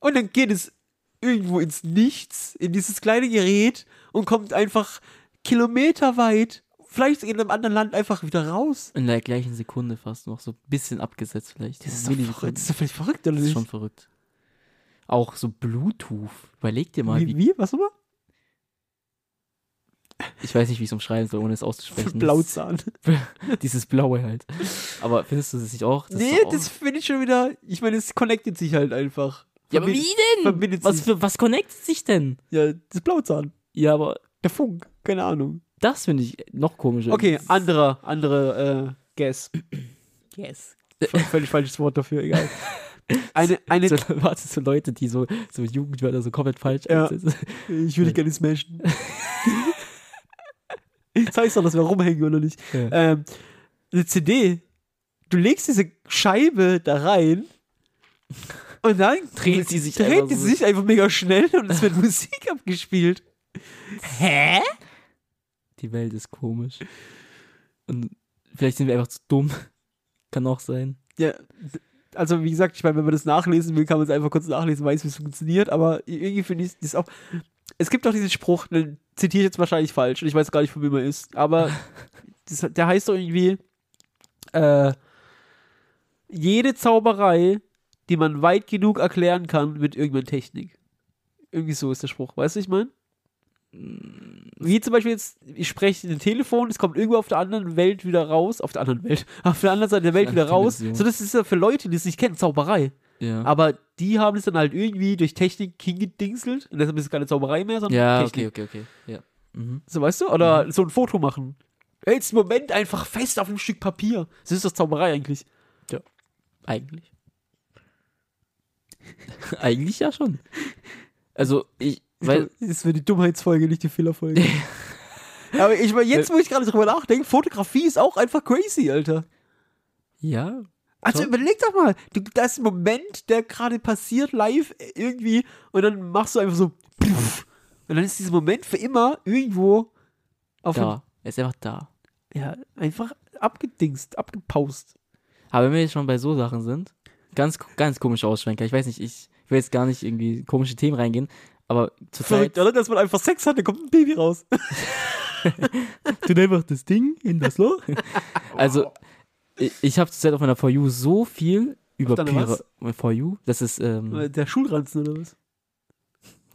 und dann geht es irgendwo ins Nichts, in dieses kleine Gerät und kommt einfach kilometerweit, vielleicht in einem anderen Land einfach wieder raus. In der gleichen Sekunde fast noch. So ein bisschen abgesetzt vielleicht. Das ist doch verrückt. Das ist doch völlig verrückt, oder Das ist schon verrückt. Auch so Bluetooth. Überleg dir mal, Wie, wie, wie? Was nochmal? Ich weiß nicht, wie ich es umschreiben soll, ohne es auszusprechen. (laughs) Blauzahn. Dieses Blaue halt. Aber findest du das nicht auch? Das nee, auch- das finde ich schon wieder. Ich meine, es connectet sich halt einfach. Ja, aber wie denn? verbindet Was, sich. für, was connectet sich denn? Ja, das Blauzahn. Ja, aber Der Funk. Keine Ahnung. das finde ich noch komischer. Okay, andere, andere, äh, Guess. V- Völlig falsches Wort dafür, egal. (laughs) Eine, eine, So, warte, so Leute, die so, so Jugendwörter so komplett falsch Ja. einsetzen. ich würde gerne smashen. (laughs) (laughs) das heißt doch, dass wir rumhängen, oder nicht? Ja. Ähm, eine CD. Du legst diese Scheibe da rein und dann (laughs) Dreht sie sich dreht einfach so. sich einfach mega schnell und es wird (laughs) Musik abgespielt. Hä? Die Welt ist komisch. Und vielleicht sind wir einfach zu dumm. Kann auch sein. Ja, also wie gesagt, ich meine, wenn man das nachlesen will, kann man es einfach kurz nachlesen, weiß, wie es funktioniert, aber irgendwie finde ich das auch. Es gibt auch diesen Spruch, den zitiere ich jetzt wahrscheinlich falsch und ich weiß gar nicht, von wem er ist, aber (laughs) das, der heißt doch irgendwie, äh, jede Zauberei, die man weit genug erklären kann, wird irgendwann Technik. Irgendwie so ist der Spruch, weißt du, ich meine? Wie zum Beispiel jetzt, ich spreche in ein Telefon, es kommt irgendwo auf der anderen Welt wieder raus, auf der anderen Welt, (laughs) auf der anderen Seite der Welt wieder raus. So, das ist ja für Leute, die es nicht kennen, Zauberei. Ja. Aber die haben es dann halt irgendwie durch Technik hingedingselt und deshalb ist es keine Zauberei mehr, sondern ja, Technik. okay, okay, okay. Ja. Mhm. So, weißt du? Oder so ein Foto machen. Hältst einen Moment einfach fest auf einem Stück Papier. Das ist doch Zauberei eigentlich. Eigentlich. (laughs) Eigentlich ja schon. Also, ich, weil, das wird die Dummheitsfolge, nicht die Fehlerfolge. (laughs) Aber ich meine, jetzt, wo ich gerade drüber nachdenke, Fotografie ist auch einfach crazy, Alter. ja, Also Schon. überleg doch mal, du, da ist ein Moment, der gerade passiert live irgendwie und dann machst du einfach so pff, und dann ist dieser Moment für immer irgendwo auf da. Er ist einfach da. ja, einfach abgedingst, abgepaust. Aber wenn wir jetzt schon bei so Sachen sind, ganz, ganz komische Ausschwenker. Ich weiß nicht, ich, ich will jetzt gar nicht irgendwie komische Themen reingehen, aber zur Verrückt, Zeit oder? Dass man einfach Sex hat, dann kommt ein Baby raus. (laughs) (laughs) tut einfach das Ding in das Loch. Also, ich, ich habe zurzeit auf meiner For You so viel über Pyra For You, das ist, ähm, Der Schulranzen oder was?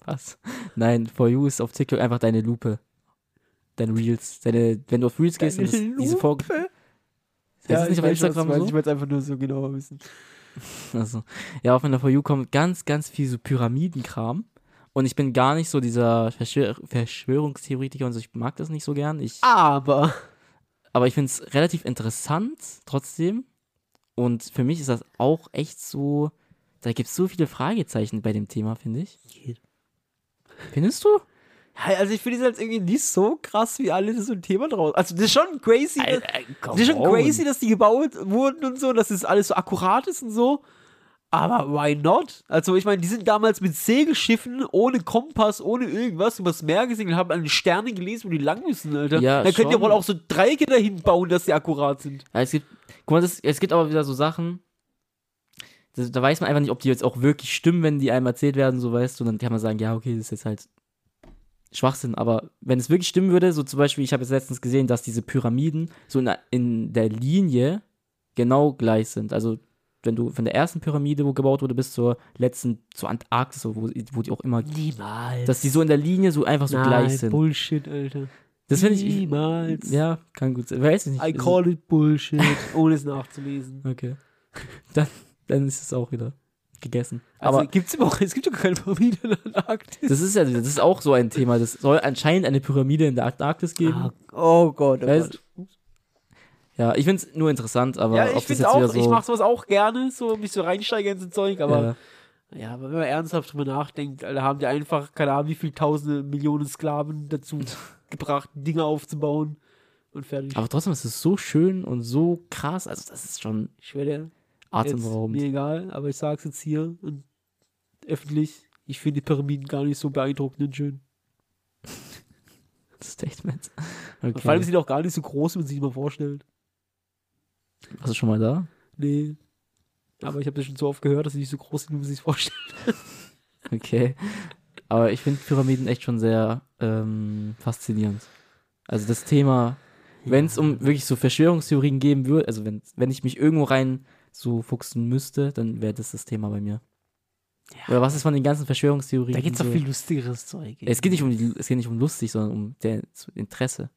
was? Nein, For You ist auf TikTok einfach deine Lupe. Deine Reels. Deine, wenn du auf Reels gehst und das, diese Folge. Lupe? Ist nicht auf weiß, Instagram meinst. so? Ich wollte einfach nur so genauer wissen. (laughs) Also, ja, auf meiner For You kommt ganz, ganz viel so Pyramidenkram. Und ich bin gar nicht so dieser Verschwör Verschwörungstheoretiker und so, ich mag das nicht so gern. Ich, Aber aber ich finde es relativ interessant trotzdem. Und für mich ist das auch echt so, da gibt es so viele Fragezeichen bei dem Thema, finde ich. Findest du? Also ich finde es halt irgendwie nicht so krass, wie alle das so ein Thema draus. Also das ist schon crazy. dass- das ist schon crazy, dass die gebaut wurden und so, dass das alles so akkurat ist und so. Aber why not? Also ich meine, die sind damals mit Segelschiffen, ohne Kompass, ohne irgendwas, übers Meer gesegelt und haben an den Sternen gelesen, wo die lang müssen, Alter. Ja, Dann könnt ihr wohl auch so Dreiecke dahin bauen, dass die akkurat sind. Ja, es gibt, guck mal, das, es gibt aber wieder so Sachen, das, da weiß man einfach nicht, ob die jetzt auch wirklich stimmen, wenn die einem erzählt werden, so weißt du, und dann kann man sagen, ja, okay, das ist jetzt halt Schwachsinn, aber wenn es wirklich stimmen würde, so zum Beispiel, ich habe jetzt letztens gesehen, dass diese Pyramiden so in, der- in der Linie genau gleich sind, also wenn du von der ersten Pyramide, wo gebaut wurde, bis zur letzten, zur Antarktis, so, wo, wo die auch immer, Niemals. dass die so in der Linie so einfach so Nein, gleich sind. Bullshit, Alter. Das finde ich, Niemals. ja, kann gut sein, weiß ich nicht. I call it Bullshit, (laughs) ohne es nachzulesen. Okay. (laughs) Dann, dann ist es auch wieder gegessen. Also Aber gibt's überhaupt, es gibt doch keine Pyramide in der Antarktis. das ist ja, das ist auch so ein Thema. Das soll anscheinend eine Pyramide in der Antarktis geben. Ah, oh Gott, oh Weißt- Gott. Ja, ich finde es nur interessant, aber Ja, ich auch, wieder so. ich mache sowas auch gerne, so mich so reinsteigern in so Zeug, aber ja, ja. aber wenn man ernsthaft drüber nachdenkt, Alter, haben die einfach, keine Ahnung, wie viele tausende Millionen Sklaven dazu (laughs) gebracht, Dinge aufzubauen und fertig. aber trotzdem ist es so schön und so krass. Also, das ist schon ich jetzt, atemberaubend. mir egal, aber ich sag's jetzt hier und öffentlich, ich finde die Pyramiden gar nicht so beeindruckend und schön. (laughs) Statement. Und vor allem Okay. sind die auch gar nicht so groß, wie man sich immer vorstellt. Warst du schon mal da? Nee. Aber ich habe das schon so oft gehört, dass sie nicht so groß sind, wie man sich vorstellt. Okay. Aber ich finde Pyramiden echt schon sehr ähm, faszinierend. Also das Thema, wenn es um wirklich so Verschwörungstheorien geben würde, also wenn, wenn ich mich irgendwo rein so fuchsen müsste, dann wäre das das Thema bei mir. Oder was ist von den ganzen Verschwörungstheorien? Da geht's doch so? viel lustigeres Zeug. Es geht nicht um die, es geht nicht um lustig, sondern um der Interesse.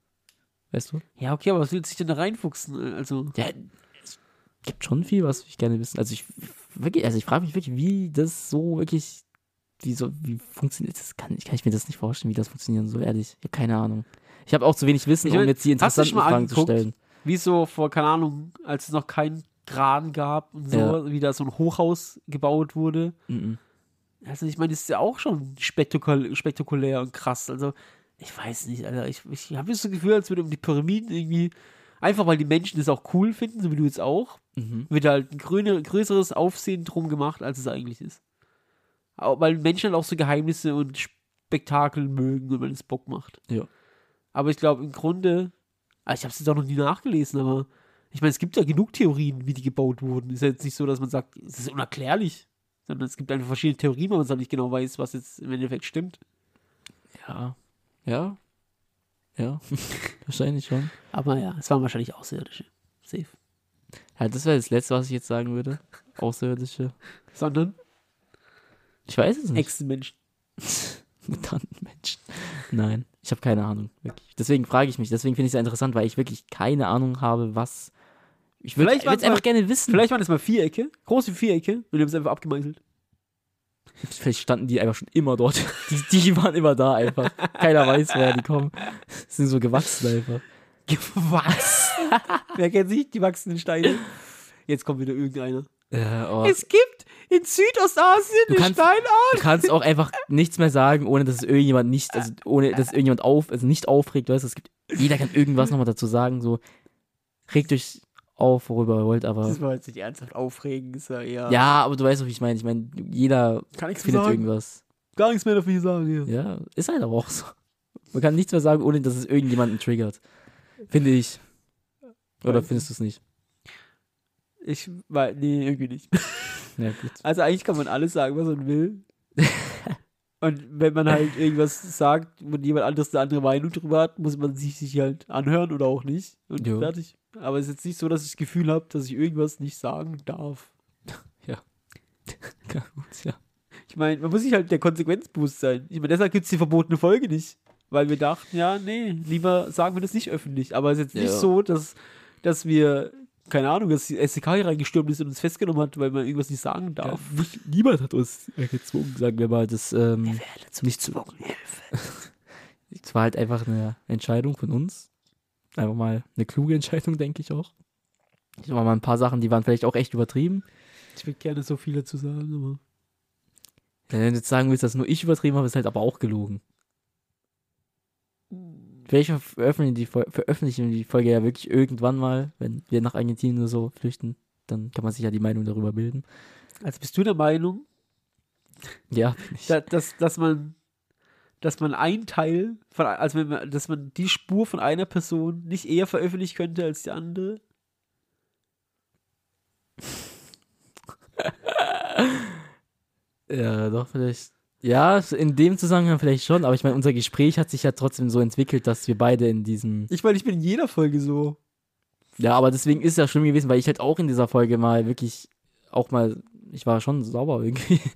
Weißt du? Ja, okay, aber was willst du dich denn da reinfuchsen? Also, Ja, es gibt schon viel, was ich gerne wissen. Also ich wirklich, also ich frage mich wirklich, wie das so wirklich, wie so, wie funktioniert das? Kann, ich kann ich mir das nicht vorstellen, wie das funktionieren soll, ehrlich. Ich habe keine Ahnung. Ich habe auch zu wenig Wissen, Ich um jetzt die interessanten Fragen zu angeguckt? stellen. wie so vor, keine Ahnung, als es noch kein Kran gab und so, Ja. wie da so ein Hochhaus gebaut wurde. Mhm. Also, ich meine, das ist ja auch schon spektakul spektakulär und krass. Also, ich weiß nicht, Alter. Ich, ich habe so das Gefühl, als würde um die Pyramiden irgendwie, einfach weil die Menschen das auch cool finden, so wie du jetzt auch, Mhm. wird halt ein gröne, größeres Aufsehen drum gemacht, als es eigentlich ist. Auch, weil Menschen halt auch so Geheimnisse und Spektakel mögen und man es Bock macht. Ja. Aber ich glaube, im Grunde, ah, ich habe es jetzt auch noch nie nachgelesen, aber ich meine, es gibt ja genug Theorien, wie die gebaut wurden. Ist ja jetzt nicht so, dass man sagt, es ist unerklärlich, sondern es gibt einfach verschiedene Theorien, weil man halt nicht genau weiß, was jetzt im Endeffekt stimmt. Ja. Ja. Ja. (laughs) Wahrscheinlich schon. Aber ja, es waren wahrscheinlich Außerirdische. Safe. Ja, das wäre das Letzte, was ich jetzt sagen würde. Außerirdische. Sondern Ich weiß es nicht. Echsenmenschen. (laughs) Mutanten Menschen. Nein, ich habe keine Ahnung. Wirklich. Deswegen frage ich mich. Deswegen finde ich es sehr interessant, weil ich wirklich keine Ahnung habe, was. Ich würde es einfach gerne wissen. Vielleicht waren es mal Vierecke, große Vierecke, und die haben es einfach abgemeißelt. Vielleicht standen die einfach schon immer dort. (laughs) Die, die waren immer da einfach. Keiner weiß, woher die kommen. (laughs) Sind so gewachsen einfach. Gewachsen. (laughs) Wer kennt sich die wachsenden Steine? Jetzt kommt wieder irgendeiner. Ja, oh. Es gibt in Südostasien Du eine kannst- Steinart. Du kannst auch einfach nichts mehr sagen, ohne dass es irgendjemand nicht, also ohne dass irgendjemand auf, also nicht aufregt, weißt du, es gibt, jeder kann irgendwas nochmal dazu sagen, so, regt euch auf, worüber ihr wollt, aber, Das war jetzt nicht ernsthaft aufregend, ist ja eher. ja, aber du weißt doch, wie ich meine, ich meine, jeder kann findet irgendwas. Gar nichts mehr dafür sagen hier. Ja, ist halt aber auch so. Man kann nichts mehr sagen, ohne dass es irgendjemanden triggert. Finde ich. Oder findest du es nicht? Ich, weil, nee, irgendwie nicht. (laughs) Ja, gut. Also eigentlich kann man alles sagen, was man will. (laughs) Und wenn man halt irgendwas sagt, wo jemand anderes eine andere Meinung drüber hat, muss man sich, sich halt anhören oder auch nicht. Und Jo. fertig. Aber es ist jetzt nicht so, dass ich das Gefühl habe, dass ich irgendwas nicht sagen darf. (laughs) (laughs) Ja, gut, ja. Ich meine, man muss sich halt der Konsequenz bewusst sein. Ich meine, deshalb gibt es die verbotene Folge nicht. Weil wir dachten, ja, nee, lieber sagen wir das nicht öffentlich. Aber es ist jetzt nicht Ja. so, dass, dass wir, keine Ahnung, dass die SEK hier reingestürmt ist und uns festgenommen hat, weil man irgendwas nicht sagen darf. nicht, niemand hat uns gezwungen, sagen wir mal, das ähm, nicht zu. (laughs) Es war halt einfach eine Entscheidung von uns. Einfach mal eine kluge Entscheidung, denke ich auch. Ich war mal ein paar Sachen, die waren vielleicht auch echt übertrieben. Ich würde gerne so viel dazu sagen, aber. Wenn du jetzt sagen willst, dass nur ich übertrieben habe, ist halt aber auch gelogen. Vielleicht veröffentlichen die, veröffentlichen die Folge ja wirklich irgendwann mal, wenn wir nach Argentinien oder so flüchten. Dann kann man sich ja die Meinung darüber bilden. Also bist du der Meinung, Ja, dass, dass man dass man ein Teil von also wenn man, dass man die Spur von einer Person nicht eher veröffentlichen könnte als die andere? (laughs) Ja, doch, vielleicht. Ja, in dem Zusammenhang vielleicht schon, aber ich meine, unser Gespräch hat sich ja trotzdem so entwickelt, dass wir beide in diesem. Ich meine, ich bin in jeder Folge so. Ja, aber deswegen ist ja schlimm gewesen, weil ich halt auch in dieser Folge mal wirklich auch mal. Ich war schon sauber irgendwie. (laughs)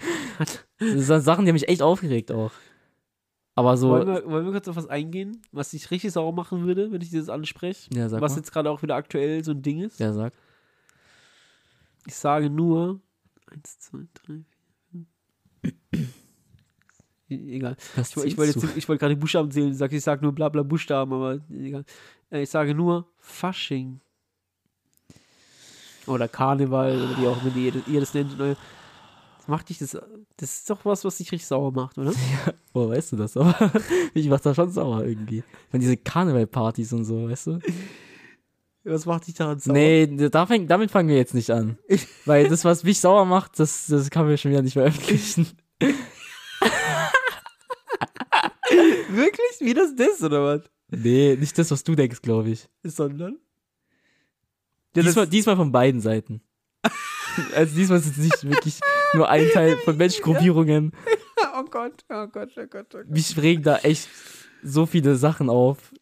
Das sind Sachen, die haben mich echt aufgeregt auch. Aber so. Wollen, wir, wollen wir kurz auf was eingehen, was dich richtig sauer machen würde, wenn ich dir das anspreche? ja, sag Was mal. jetzt gerade auch wieder aktuell so ein Ding ist? Ja, sag. Ich sage nur. Eins, zwei, drei, vier, fünf. Egal. Was Ich, ich wollte ich wollte gerade die Buchstaben zählen. Ich sage ich sag nur bla bla Buchstaben, aber egal. Äh, Ich sage nur Fasching. Oder Karneval oder wie auch immer ihr, ihr das nennt. Macht dich das. Das ist doch was, was dich richtig sauer macht, oder? (laughs) Woher weißt du das? Aber (laughs) ich mach da schon sauer irgendwie. Wenn diese Karnevalpartys und so, weißt du? Was macht dich daran sauer? Nee, da fäng, damit fangen wir jetzt nicht an. (laughs) Weil das, was mich sauer macht, das, das kann wir schon wieder nicht veröffentlichen. Wirklich? Wie das das, oder was? Nee, nicht das, was du denkst, glaube ich. Sondern? Ja, diesmal, das, diesmal von beiden Seiten. (laughs) also diesmal ist es nicht wirklich nur ein Teil von Menschengruppierungen. (laughs) oh Gott, oh Gott, oh Gott, oh Gott. Mich regen da echt so viele Sachen auf.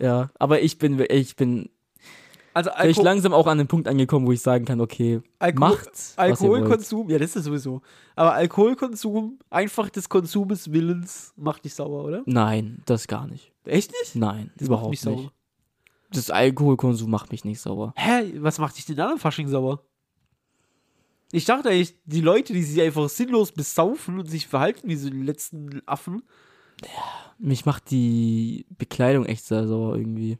Ja, aber ich bin, ich bin Also vielleicht Alko langsam auch an den Punkt angekommen, wo ich sagen kann, okay, Alko macht. Alkoholkonsum, ja, das ist sowieso. Aber Alkoholkonsum, einfach des Konsumes Willens, macht dich sauer, oder? Nein, das gar nicht. Echt nicht? Nein, Das überhaupt macht mich nicht. sauer. Das Alkoholkonsum macht mich nicht sauer. Hä? Was macht dich denn dann am Fasching sauer? Ich dachte eigentlich, die Leute, die sich einfach sinnlos besaufen und sich verhalten wie so die letzten Affen. Mich macht die Bekleidung echt sehr sauer irgendwie.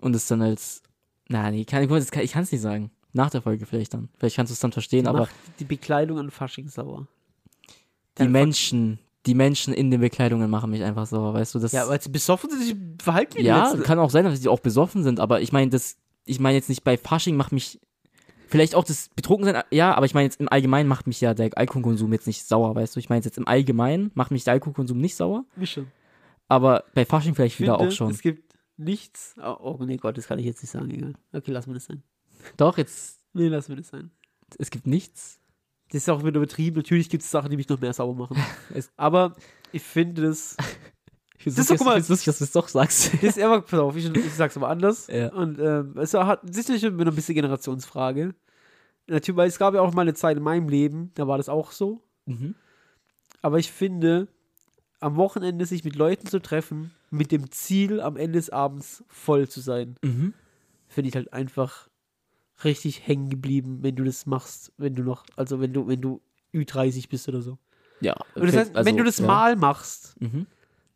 Und es dann als. Na, nee, kann, ich kann es nicht sagen. Nach der Folge vielleicht dann. Vielleicht kannst du es dann verstehen, aber macht die Bekleidung an Fasching sauer. die Dann- Menschen, die Menschen in den Bekleidungen machen mich einfach sauer, weißt du? Das, Ja, weil sie besoffen sind, sich verhalten wie die ja letzten. kann auch sein, dass sie auch besoffen sind, aber ich meine, das, ich meine jetzt nicht bei Fasching macht mich. Vielleicht auch das Betrunkensein, ja, aber ich meine jetzt im Allgemeinen macht mich ja der Alkoholkonsum jetzt nicht sauer, weißt du? Ich meine jetzt im Allgemeinen macht mich der Alkoholkonsum nicht sauer, Mich schon. aber bei Fasching vielleicht Ich wieder finde, auch schon. Es gibt nichts. Oh, oh nee Gott, das kann ich jetzt nicht sagen, egal. Okay, lassen wir das sein. Doch, jetzt, Nee, lassen wir das sein. es gibt nichts. Das ist auch wieder übertrieben. Natürlich gibt es Sachen, die mich noch mehr sauer machen. (laughs) Aber ich finde das. Ich ist doch, lustig, mal- dass du es doch sagst. Das ist einfach, pass auf, ich, ich sag's aber anders. Ja. Und ähm, es hat sicherlich immer ein bisschen Generationsfrage. Natürlich, weil es gab ja auch mal eine Zeit in meinem Leben, da war das auch so. Mhm. Aber ich finde, am Wochenende sich mit Leuten zu treffen, mit dem Ziel, am Ende des Abends voll zu sein, Mhm. finde ich halt einfach richtig hängen geblieben, wenn du das machst, wenn du noch, also wenn du, wenn du Ü30 bist oder so. Ja. Und das okay, heißt, also, wenn du das ja. mal machst, Mhm.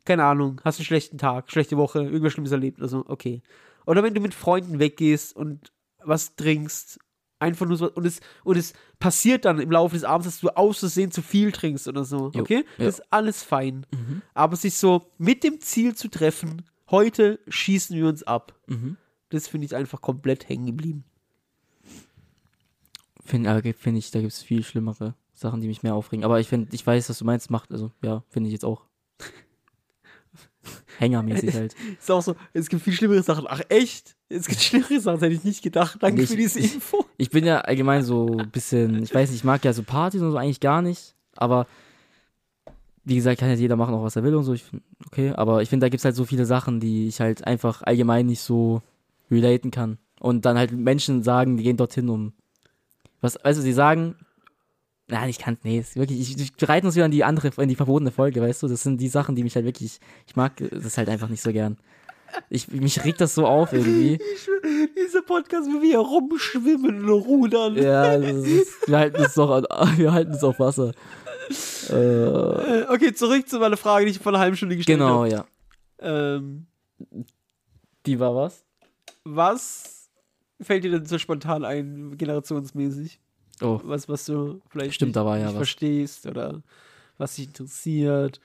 Keine Ahnung, hast einen schlechten Tag, schlechte Woche, irgendwas Schlimmes erlebt, also okay. Oder wenn du mit Freunden weggehst und was trinkst, einfach nur so, und es, und es passiert dann im Laufe des Abends, dass du aus Versehen zu viel trinkst oder so, Jo, okay? ja. Das ist alles fein. Mhm. Aber sich so mit dem Ziel zu treffen, heute schießen wir uns ab, Mhm. das finde ich einfach komplett hängen geblieben. Finde finde ich, da gibt es viel schlimmere Sachen, die mich mehr aufregen. Aber ich finde, ich weiß, was du meinst, macht, also ja, finde ich jetzt auch. (laughs) (laughs) Hängermäßig halt. Ist auch so, es gibt viel schlimmere Sachen. Ach echt? Es gibt schlimmere Sachen, das hätte ich nicht gedacht. Danke Nee, ich- für diese ich- Info. Ich bin ja allgemein so ein bisschen, ich weiß nicht, ich mag ja so Partys und so eigentlich gar nicht, aber wie gesagt, kann ja jeder machen, auch was er will und so. Ich find, okay, aber ich finde, da gibt es halt so viele Sachen, die ich halt einfach allgemein nicht so relaten kann. Und dann halt Menschen sagen, die gehen dorthin, um. Was, weißt du, sie sagen. Nein, ich kann nee, ist wirklich, ich, ich reite uns wieder in die andere, in die verbotene Folge, weißt du? Das sind die Sachen, die mich halt wirklich, ich mag das halt einfach nicht so gern. Ich, mich regt das so auf irgendwie. (laughs) Dieser Podcast, wo wir rumschwimmen und rudern. Ja, das ist, wir halten es doch an, (laughs) wir halten es auf Wasser. Äh, Okay, zurück zu meiner Frage, die ich vor einer halben Stunde gestellt genau, habe. ja. Ähm, Die war was? was fällt dir denn so spontan ein, generationsmäßig? Oh, Was, was du vielleicht Stimmt, nicht, da war ja nicht was. verstehst oder was dich interessiert?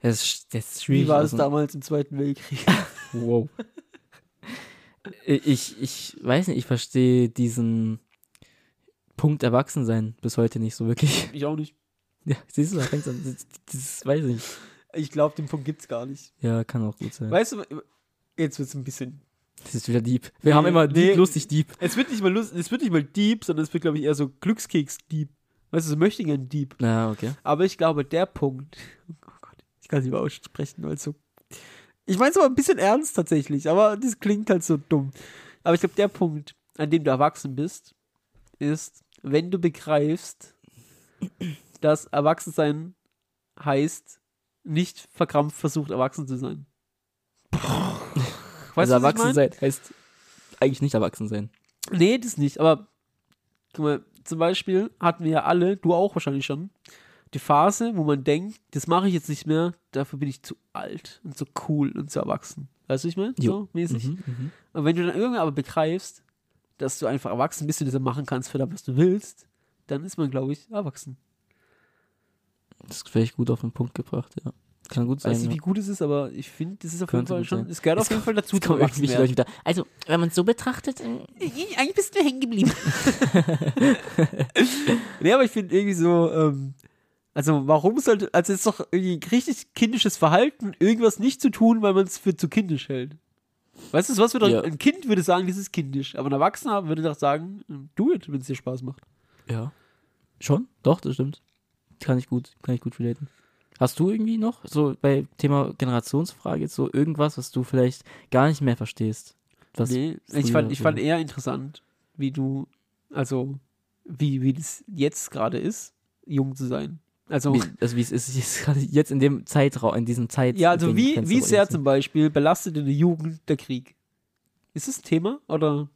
das ist, das ist. Wie war es also- damals im Zweiten Weltkrieg? (laughs) Wow. ich, ich weiß nicht, ich verstehe diesen Punkt Erwachsensein bis heute nicht so wirklich. (laughs) ich auch nicht. Ja, siehst du, da fängt's an. Das, das weiß ich nicht. Ich glaube, den Punkt gibt's gar nicht. Ja, kann auch gut sein. Weißt du, jetzt wird's ein bisschen. Das ist wieder deep. Wir Nee, haben immer nee. deep, lustig deep. Es wird nicht mal lust, es wird nicht mal deep, sondern es wird, glaube ich, eher so Glückskeks-deep. Weißt du, so möchte gern deep. Ja, okay. Aber ich glaube, der Punkt. (laughs) Oh Gott, ich kann es nicht mehr aussprechen, weil so. Ich meine es aber ein bisschen ernst tatsächlich, aber das klingt halt so dumm. Aber ich glaube, der Punkt, an dem du erwachsen bist, ist, wenn du begreifst, dass Erwachsensein heißt, nicht verkrampft versucht, erwachsen zu sein. (laughs) Weißt also du, erwachsen sein heißt eigentlich nicht erwachsen sein. Nee, das nicht, aber guck mal, zum Beispiel hatten wir ja alle, du auch wahrscheinlich schon, die Phase, wo man denkt, das mache ich jetzt nicht mehr, dafür bin ich zu alt und zu cool und zu erwachsen. Weißt du, ich meine? So mäßig. Mhm, mhm. Und wenn du dann irgendwann aber begreifst, dass du einfach erwachsen bist und das machen kannst für das, was du willst, dann ist man, glaube ich, erwachsen. Das ist vielleicht gut auf den Punkt gebracht, ja. Kann gut sein. Weiß nicht, wie gut es ist, aber ich finde, das ist auf jeden Fall schon, sein. es gehört auf jeden Fall dazu. Also, wenn man es so betrachtet, Eigentlich bist du hängen geblieben. (laughs) nee, aber ich finde irgendwie so, ähm, also warum sollte, also es ist doch irgendwie richtig kindisches Verhalten, irgendwas nicht zu tun, weil man es für zu kindisch hält. Weißt du, was würde Ja. ein Kind würde sagen, das ist kindisch, aber ein Erwachsener würde doch sagen, do it, wenn es dir Spaß macht. ja. Schon? Doch, das stimmt. Kann ich gut, kann ich gut relaten. Hast du irgendwie noch, so bei Thema Generationsfrage, jetzt so irgendwas, was du vielleicht gar nicht mehr verstehst? Was nee, ich fand, ich fand eher interessant, wie du, also wie, wie das jetzt gerade ist, jung zu sein. Also, Wie, also wie es ist jetzt gerade jetzt in dem Zeitraum, in diesem Zeit. Ja, also wie, wie sehr zum Beispiel belastet in der Jugend der Krieg? Ist das ein Thema oder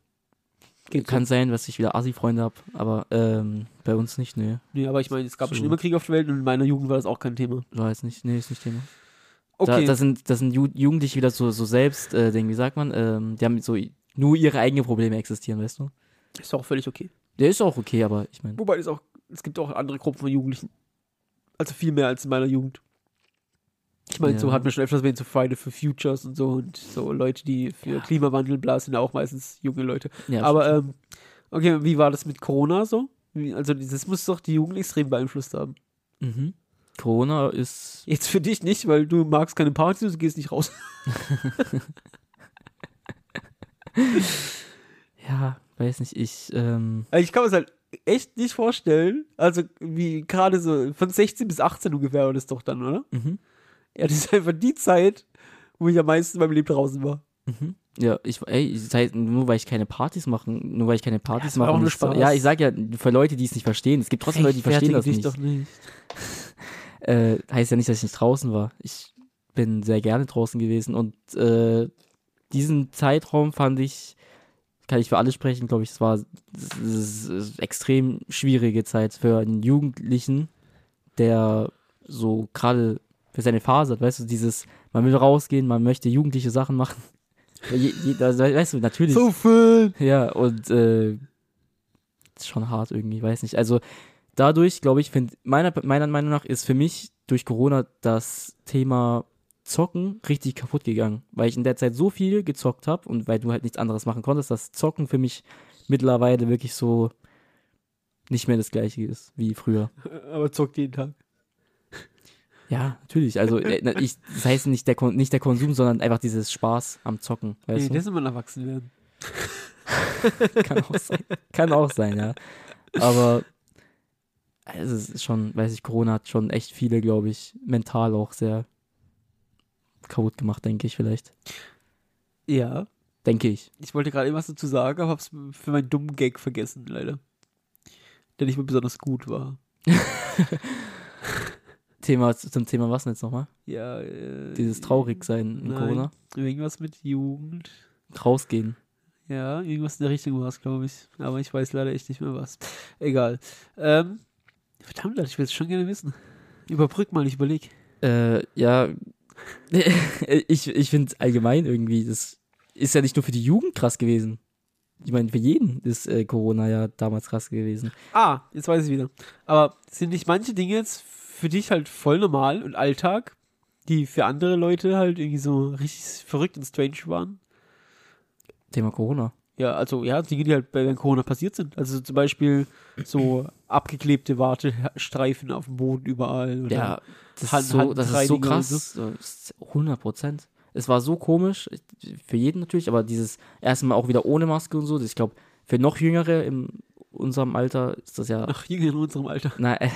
geht Kann sein, dass ich wieder Assi-Freunde habe, aber ähm, bei uns nicht, nee. Nee, aber ich meine, es gab So. schon immer Krieg auf der Welt und in meiner Jugend war das auch kein Thema. War jetzt nicht, nee, ist nicht Thema. Okay, Da, da sind, da sind Ju Jugendliche wieder so, so selbst, äh, wie sagt man, ähm, die haben so nur ihre eigenen Probleme existieren, weißt du? ist auch völlig okay. Der ist auch okay, aber ich meine, Wobei es auch, es gibt auch andere Gruppen von Jugendlichen. Also viel mehr als in meiner Jugend. Ich meine, so Ja. hat man schon öfters erwähnt, so Friday for Futures und so und so Leute, die für Ja. Klimawandel bla sind ja auch meistens junge Leute. ja, Aber ähm, okay, wie war das mit Corona so? Wie, also das muss doch die Jugend extrem beeinflusst haben. mhm. Corona ist, Jetzt für dich nicht, weil du magst keine Partys, du gehst nicht raus. (laughs) ja, weiß nicht, ich, ähm, Also ich kann mir das halt echt nicht vorstellen. Also wie gerade so von 16 bis 18 ungefähr war das doch dann, oder? mhm. Ja, das ist einfach die Zeit, wo ich am meisten in meinem Leben draußen war. Mhm. Ja, ich, ey, ich sag, nur weil ich keine Partys machen, nur weil ich keine Partys war mache. auch nur so, Spaß. ja, ich sag ja, für Leute, die es nicht verstehen, es gibt trotzdem Leute, die verstehen das nicht. doch nicht. (laughs) Äh, heißt ja nicht, dass ich nicht draußen war. Ich bin sehr gerne draußen gewesen und äh, diesen Zeitraum fand ich, kann ich für alle sprechen, glaube ich, es war s- extrem schwierige Zeit für einen Jugendlichen, der so gerade für seine Phase hat, weißt du, dieses, man will rausgehen, man möchte jugendliche Sachen machen. (laughs) Je, je, also, weißt du, natürlich. So viel. Ja, und äh, ist schon hart irgendwie, weiß nicht. Also dadurch, glaube ich, find, meiner, meiner Meinung nach ist für mich durch Corona das Thema Zocken richtig kaputt gegangen, weil ich in der Zeit so viel gezockt habe und weil du halt nichts anderes machen konntest, dass Zocken für mich mittlerweile wirklich so nicht mehr das gleiche ist wie früher. Aber zockt jeden Tag. Ja, natürlich. Also äh, ich, das heißt nicht der, nicht der Konsum, sondern einfach dieses Spaß am Zocken. Nee, Weißt du? das ist immer erwachsen werden. (laughs) Kann auch sein. Kann auch sein, ja. Aber also es ist schon, weiß ich, Corona hat schon echt viele, glaube ich, mental auch sehr kaputt gemacht, denke ich vielleicht. Ja. Denke ich. Ich wollte gerade eben was dazu sagen, aber hab's für meinen dummen Gag vergessen, leider. Der nicht mehr besonders gut war. (laughs) Thema zum Thema was denn jetzt nochmal? Ja, äh, Dieses Traurigsein in nein. Corona. Irgendwas mit Jugend. Rausgehen. Ja, irgendwas in der Richtung war es, glaube ich. Aber ich weiß leider echt nicht mehr was. (laughs) Egal. Ähm, verdammt, ich will es schon gerne wissen. Überbrück mal, ich überleg. Äh, ja, (laughs) ich, ich finde allgemein irgendwie, das ist ja nicht nur für die Jugend krass gewesen. Ich meine, für jeden ist äh, Corona ja damals krass gewesen. Ah, jetzt weiß ich wieder. Aber sind nicht manche Dinge jetzt für dich halt voll normal und Alltag, die für andere Leute halt irgendwie so richtig verrückt und strange waren? Thema Corona. Ja, also ja, Dinge, die halt bei Corona passiert sind. Also zum Beispiel so abgeklebte Wartestreifen auf dem Boden überall. Oder Ja, das Hand- ist so, das ist so krass. so, das ist 100 Prozent. Es war so komisch, für jeden natürlich, aber dieses erste Mal auch wieder ohne Maske und so. Ich glaube, für noch Jüngere in unserem Alter ist das ja. Ach, Jünger in unserem Alter. Na, äh,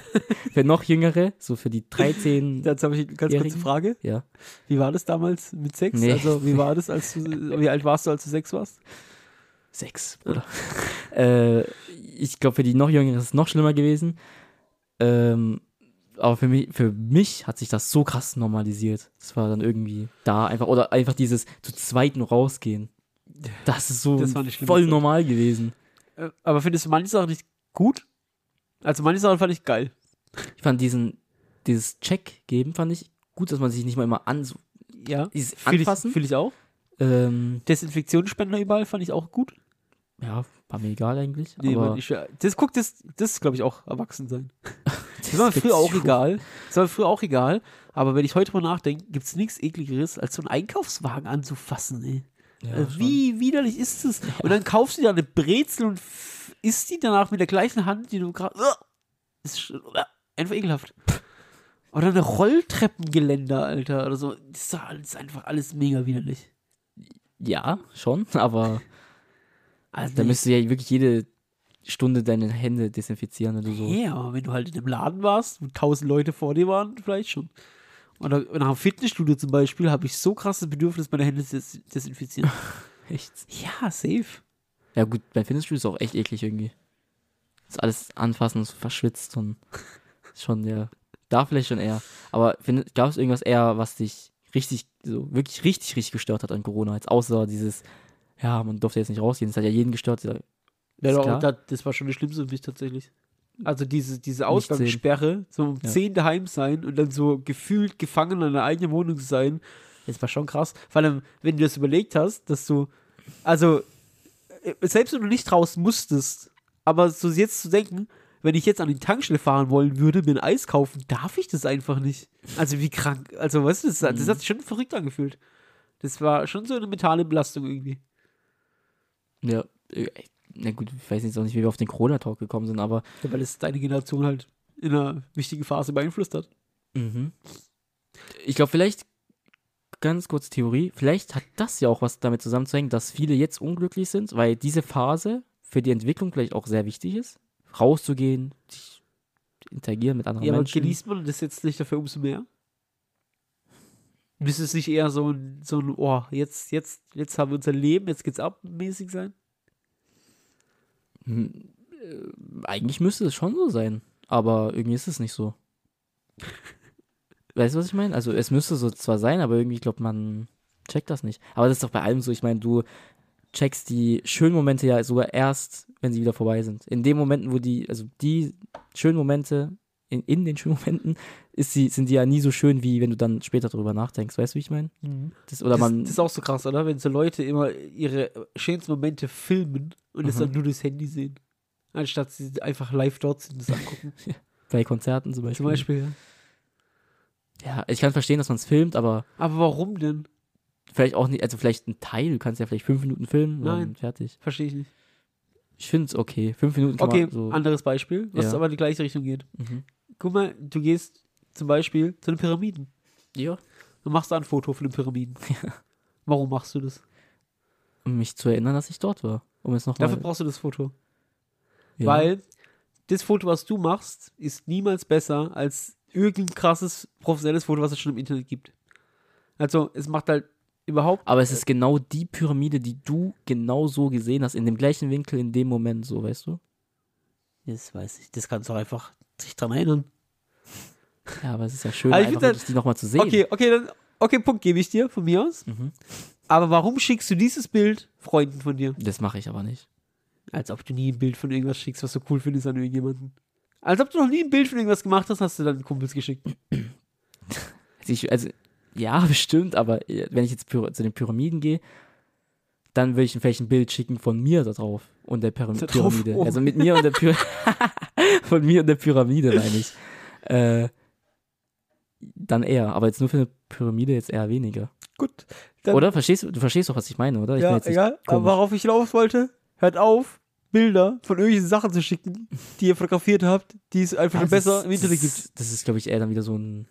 (laughs) für noch Jüngere, so für die 13. Jetzt habe ich eine ganz kurze? Frage. ja. Wie war das damals mit Sex? Nee. Also, wie war das, als du, (laughs) wie alt warst du, als du sechs warst? Sechs, oder? äh, ich glaube, für die noch Jüngeren ist es noch schlimmer gewesen. Ähm, aber für mich, für mich hat sich das so krass normalisiert. Das war dann irgendwie da einfach, oder einfach dieses zu zweit nur rausgehen. Das ist so Das voll normal gewesen. Äh, Aber findest du manche Sachen nicht gut? Also, manche Sachen fand ich geil. Ich fand diesen, dieses Check geben, fand ich gut, dass man sich nicht mal immer an, so, Ja. dieses ich, Anfassen. fühl ich auch. ähm, Desinfektionsspender überall fand ich auch gut. ja, war mir egal eigentlich. Nee, aber ich, das guckt, das, das ist, glaube ich, auch erwachsen sein. (laughs) Das war mir früher auch egal. Das war mir früher auch egal. Aber wenn ich heute mal nachdenke, gibt es nichts ekligeres, als so einen Einkaufswagen anzufassen, ey. Ja, Äh, schon. Wie widerlich ist das? Und dann kaufst du dir eine Brezel und isst die danach mit der gleichen Hand, die du gerade. Ist sch- uah, einfach ekelhaft. Oder eine Rolltreppengeländer, Alter. Oder so. Das ist, einfach alles mega widerlich. Ja, schon, aber Also, da müsstest du ja wirklich jede Stunde deine Hände desinfizieren oder so. Ja, aber wenn du halt in einem Laden warst, wo tausend Leute vor dir waren, vielleicht schon. Oder nach einem Fitnessstudio zum Beispiel habe ich so krasses Bedürfnis, meine Hände zu des desinfizieren. (laughs) Echt? ja, safe. Ja gut, bei Fitnessstudio ist auch echt eklig irgendwie. Das alles anfassen und so verschwitzt und (laughs) schon, ja. Da vielleicht schon eher. Aber gab es irgendwas eher, was dich richtig, so wirklich richtig, richtig gestört hat an Corona? Jetzt außer dieses, ja, man durfte jetzt nicht rausgehen. Das hat ja jeden gestört. Ja, doch, das war schon das Schlimmste für mich tatsächlich. Also diese, diese. Ausgangssperre, so um Ja. 10 daheim sein und dann so gefühlt gefangen in der eigenen Wohnung zu sein, das war schon krass. Vor allem, wenn du das überlegt hast, dass du, also, äh, selbst wenn du nicht raus musstest, aber so jetzt zu denken, wenn ich jetzt an die Tankstelle fahren wollen würde, mir ein Eis kaufen, darf ich das einfach nicht. Also wie krank, also weißt du, das, das hat sich schon verrückt angefühlt. Das war schon so eine mentale Belastung irgendwie. ja, äh, na gut, ich weiß jetzt auch nicht, wie wir auf den Corona-Talk gekommen sind, aber Ja, weil es deine Generation halt in einer wichtigen Phase beeinflusst hat. Mhm. Ich glaube, vielleicht, ganz kurz Theorie, vielleicht hat das ja auch was damit zusammenzuhängen, dass viele jetzt unglücklich sind, weil diese Phase für die Entwicklung vielleicht auch sehr wichtig ist. Rauszugehen, sich interagieren mit anderen Ja, aber Menschen. genießt man das jetzt nicht dafür umso mehr? Müsste es nicht eher so ein, so ein, oh, jetzt, jetzt, jetzt haben wir unser Leben, jetzt geht's ab, mäßig sein? Hm, äh, Eigentlich müsste es schon so sein, aber irgendwie ist es nicht so. weißt du, was ich meine? Also es müsste so zwar sein, aber irgendwie, ich glaube, man checkt das nicht. Aber das ist doch bei allem so. Ich meine, du checkst die schönen Momente ja sogar erst, wenn sie wieder vorbei sind. In den Momenten, wo die, also die schönen Momente, in, in den schönen Momenten, ist sie, sind die ja nie so schön, wie wenn du dann später darüber nachdenkst. Weißt du, wie ich meine? Das, oder Das, man, das ist auch so krass, oder? Wenn so Leute immer ihre schönsten Momente filmen und es Mhm. dann nur durchs Handy sehen. Anstatt sie einfach live dort sind und das angucken. (laughs) bei Konzerten zum Beispiel. Zum Beispiel, ja. Ja, ich kann verstehen, dass man es filmt, aber Aber warum denn? Vielleicht auch nicht, also vielleicht ein Teil, du kannst ja vielleicht fünf Minuten filmen und Nein. dann fertig. Verstehe ich nicht. Ich finde es okay. Fünf Minuten kann Okay, man so. anderes Beispiel, was Ja. aber in die gleiche Richtung geht. Mhm. Guck mal, du gehst zum Beispiel zu den Pyramiden. Ja. Du machst da ein Foto von den Pyramiden. (laughs) Warum machst du das? Um mich zu erinnern, dass ich dort war. Um es nochmal. Dafür brauchst du das Foto. ja. Weil das Foto, was du machst, ist niemals besser als irgendein krasses professionelles Foto, was es schon im Internet gibt. Also, es macht halt überhaupt. Aber es ist genau die Pyramide, die du genau so gesehen hast, in dem gleichen Winkel, in dem Moment, so, weißt du? Das weiß ich. Das kannst du auch einfach sich dran erinnern. Ja, aber es ist ja schön, ich einfach wirklich die nochmal zu sehen. Okay, okay, dann. Okay, Punkt gebe ich dir von mir aus. Mhm. Aber warum schickst du dieses Bild Freunden von dir? Das mache ich aber nicht. Als ob du nie ein Bild von irgendwas schickst, was du cool findest an irgendjemanden. Als ob du noch nie ein Bild von irgendwas gemacht hast, hast du dann Kumpels geschickt. Also, ich, also ja, (laughs) bestimmt, aber äh, wenn ich jetzt zu den Pyramiden gehe, dann würde ich vielleicht ein Bild schicken von mir da drauf und der Pyram Pyramide. oh. Also mit mir und der Pyramide. (laughs) von mir und der Pyramide, meine ich. Äh, dann eher, aber jetzt nur für eine Pyramide jetzt eher weniger. Gut. Dann, Oder? Verstehst du, du verstehst doch, was ich meine, oder? Ich bin ja, egal. Aber worauf ich hinaus wollte, hört auf, Bilder von irgendwelchen Sachen zu schicken, die ihr fotografiert habt, die es einfach Ah, schon das besser ist- im Internet das, gibt. Das ist, glaube ich, eher dann wieder so ein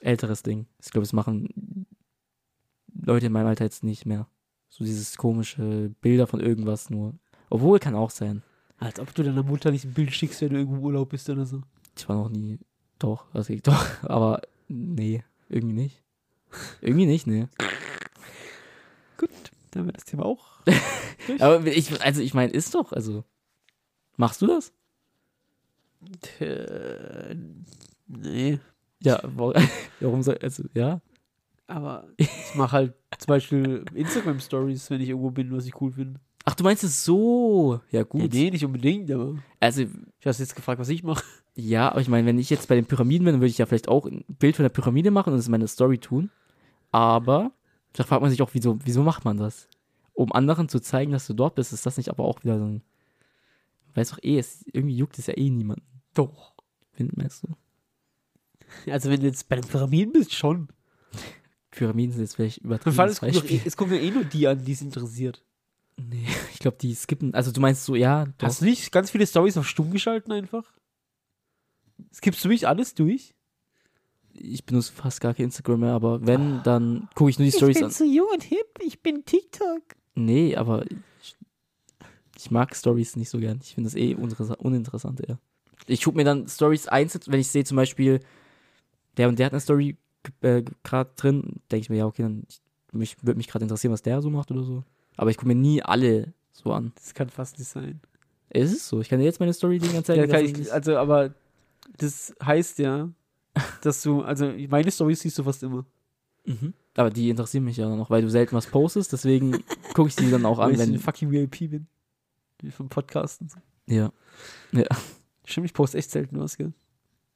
älteres Ding. Ich glaube, das machen Leute in meinem Alter jetzt nicht mehr. So dieses komische Bilder von irgendwas nur. Obwohl, kann auch sein. Als ob du deiner Mutter nicht ein Bild schickst, wenn du irgendwo im Urlaub bist oder so. Ich war noch nie. Doch, also ich (laughs) doch, aber nee, irgendwie nicht. Irgendwie nicht, nee. Gut, dann haben wir das Thema auch. (laughs) Aber ich, also ich meine, ist doch, also. Machst du das? Äh, nee. Ja, wa- (laughs) warum soll, also, ja? Aber ich mache halt zum Beispiel Instagram-Stories, wenn ich irgendwo bin, was ich cool finde. Ach, du meinst es so? Ja, gut. Ja, nee, nicht unbedingt, aber Also, ich habe jetzt gefragt, was ich mache. Ja, aber ich meine, wenn ich jetzt bei den Pyramiden bin, dann würde ich ja vielleicht auch ein Bild von der Pyramide machen und das in meine Story tun. Aber da fragt man sich auch, wieso, wieso macht man das? Um anderen zu zeigen, dass du dort bist, ist das nicht aber auch wieder so ein. Weiß doch eh, es, irgendwie juckt es ja eh niemanden. Doch. Find, meinst du? Also wenn du jetzt bei den Pyramiden bist, schon. Pyramiden sind jetzt vielleicht übertrieben. Es gucken, eh- es gucken ja eh nur die an, die es interessiert. Nee, (laughs) ich glaube, die skippen. Also, du meinst so, ja, doch. Hast du nicht ganz viele Stories auf stumm geschalten einfach? Skippst du mich alles durch? Ich benutze fast gar kein Instagram mehr, aber wenn, dann gucke ich nur die Stories an. so jung und hip, ich bin TikTok. Nee, aber ich, ich mag Stories nicht so gern. Ich finde das eh uninteressant, eher. Ich gucke mir dann Stories einzeln, wenn ich sehe zum Beispiel, der und der hat eine Story äh, gerade drin, denke ich mir, ja, okay, dann ich, mich, würde mich gerade interessieren, was der so macht oder so. Aber ich gucke mir nie alle so an. Das kann fast nicht sein. Es ist so. Ich kann dir jetzt meine Story die ganze Zeit Ja, kann ich, also, aber das heißt ja, dass du, also meine Stories siehst du fast immer. Mhm. Aber die interessieren mich ja noch, weil du selten was postest, deswegen (laughs) gucke ich die dann auch Weil an, ich ein wenn. fucking VIP bin. Wie vom Podcasten. Ja. Stimmt, ich poste echt selten was, gell?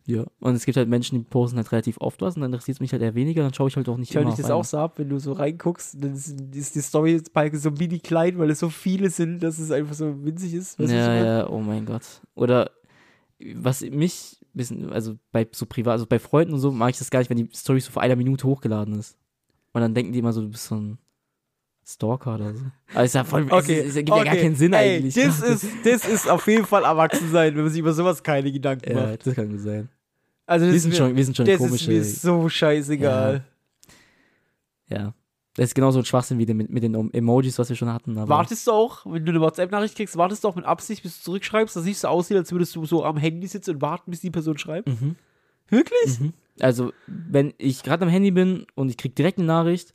Ja. Und es gibt halt Menschen, die posten halt relativ oft was und dann interessiert es mich halt eher weniger, dann schaue ich halt auch nicht Ich immer dich das auch so ab, wenn du so reinguckst, dann ist, ist die Story-Balken so mini klein, weil es so viele sind, dass es einfach so winzig ist. Ich Ja, ja, oh mein Gott. Oder was mich ein bisschen, also bei so privat, also bei Freunden und so mag ich das gar nicht, wenn die Story so vor einer Minute hochgeladen ist. Und dann denken die immer so, du bist so ein Stalker oder so. Aber ist ja voll, Okay, es, es ergibt ja gar keinen Sinn Ey, eigentlich. Das ist, das ist auf jeden Fall erwachsen sein, wenn man sich über sowas keine Gedanken ja, macht. das kann gut sein. Also das Wir ist sind mir, schon, wir sind schon das ist komische. mir so scheißegal. ja. Das ist genauso ein Schwachsinn wie mit, mit den Emojis, was wir schon hatten. Wartest du auch, wenn du eine WhatsApp-Nachricht kriegst, wartest du auch mit Absicht, bis du zurückschreibst, dass es nicht so aussieht, als würdest du so am Handy sitzen und warten, bis die Person schreibt? Mhm. Wirklich? Mhm. Also, wenn ich gerade am Handy bin und ich krieg direkt eine Nachricht,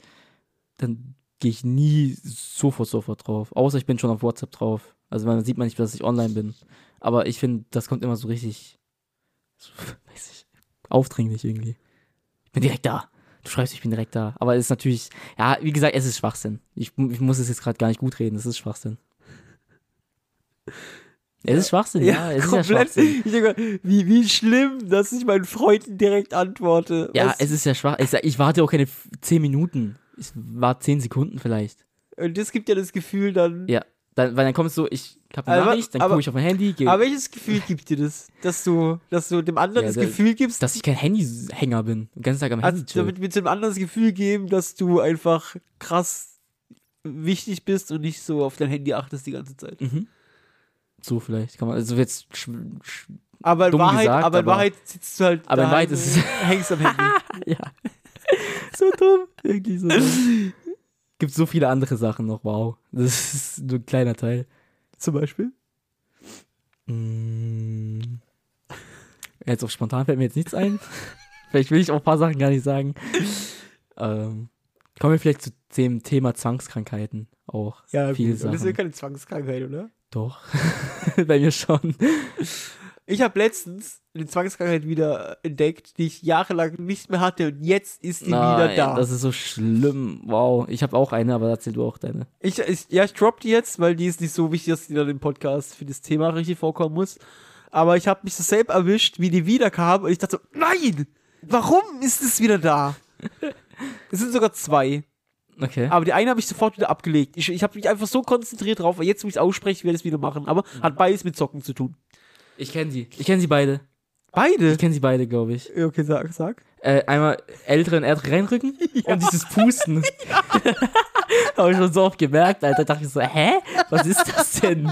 dann gehe ich nie sofort, sofort drauf. Außer ich bin schon auf WhatsApp drauf. Also man sieht man nicht, dass ich online bin. Aber ich finde, das kommt immer so richtig, so, weiß ich, aufdringlich irgendwie. Ich bin direkt da. Du schreibst, ich bin direkt da. Aber es ist natürlich, ja, wie gesagt, es ist Schwachsinn. Ich, ich muss es jetzt gerade gar nicht gut reden. Es ist Schwachsinn. Es ist Schwachsinn, ja, es ist ja Schwachsinn. Ich wie, wie schlimm, dass ich meinen Freunden direkt antworte. Ja, Was- es ist ja schwach. Ich, ich warte auch keine f- 10 Minuten. Ich warte 10 Sekunden vielleicht. und das gibt ja das Gefühl dann. Ja. Dann, weil dann kommt es so, ich habe eine Aber- Nachricht, dann gucke ich auf mein Handy, geh, Aber welches Gefühl gibt dir das? Dass du, dass du dem anderen Ja, das da- Gefühl gibst, dass ich kein Handyhänger bin. Den ganzen Tag am also Handy chill. damit mit dem anderen das Gefühl geben, dass du einfach krass wichtig bist und nicht so auf dein Handy achtest die ganze Zeit. Mhm. So vielleicht. Kann man, also jetzt, Aber in Wahrheit, gesagt, aber in Wahrheit sitzt du halt Aber in Wahrheit ist es- (laughs) hängst am Handy. (laughs) ja. so dumm. Wirklich so dumm. Gibt so viele andere Sachen noch, wow. Das ist nur ein kleiner Teil. Zum Beispiel. Mm. Jetzt auf spontan fällt mir jetzt nichts ein. (laughs) vielleicht will ich auch ein paar Sachen gar nicht sagen. Ähm, kommen wir vielleicht zu dem Thema Zwangskrankheiten auch. Ja, viele gut. Und das ist ja Sachen. keine Zwangskrankheit, oder? Doch. (laughs) Bei mir schon. Ich habe letztens eine Zwangskrankheit wieder entdeckt, die ich jahrelang nicht mehr hatte und jetzt ist die wieder da. Das ist so schlimm. Wow. Ich habe auch eine, aber erzähl du auch deine. Ich, ich, ja, ich drop die jetzt, weil die ist nicht so wichtig, dass die dann im Podcast für das Thema richtig vorkommen muss. Aber ich habe mich so selbst erwischt, wie die wiederkam und ich dachte so, nein! Warum ist es wieder da? (laughs) es sind sogar zwei. Okay. Aber die eine habe ich sofort wieder abgelegt. Ich, ich habe mich einfach so konzentriert drauf, weil jetzt, wo ich es ausspreche, werde ich es wieder machen. Aber hat beides mit Zocken zu tun. Ich kenne sie. Ich kenne sie beide. Beide? Ich kenne sie beide, glaube ich. Ja, Okay, sag, sag. Äh, einmal älteren Erd reinrücken (laughs) und dieses Pusten. (laughs) (laughs) Habe ich schon so oft gemerkt, Alter. Dachte ich so, hä? Was ist das denn?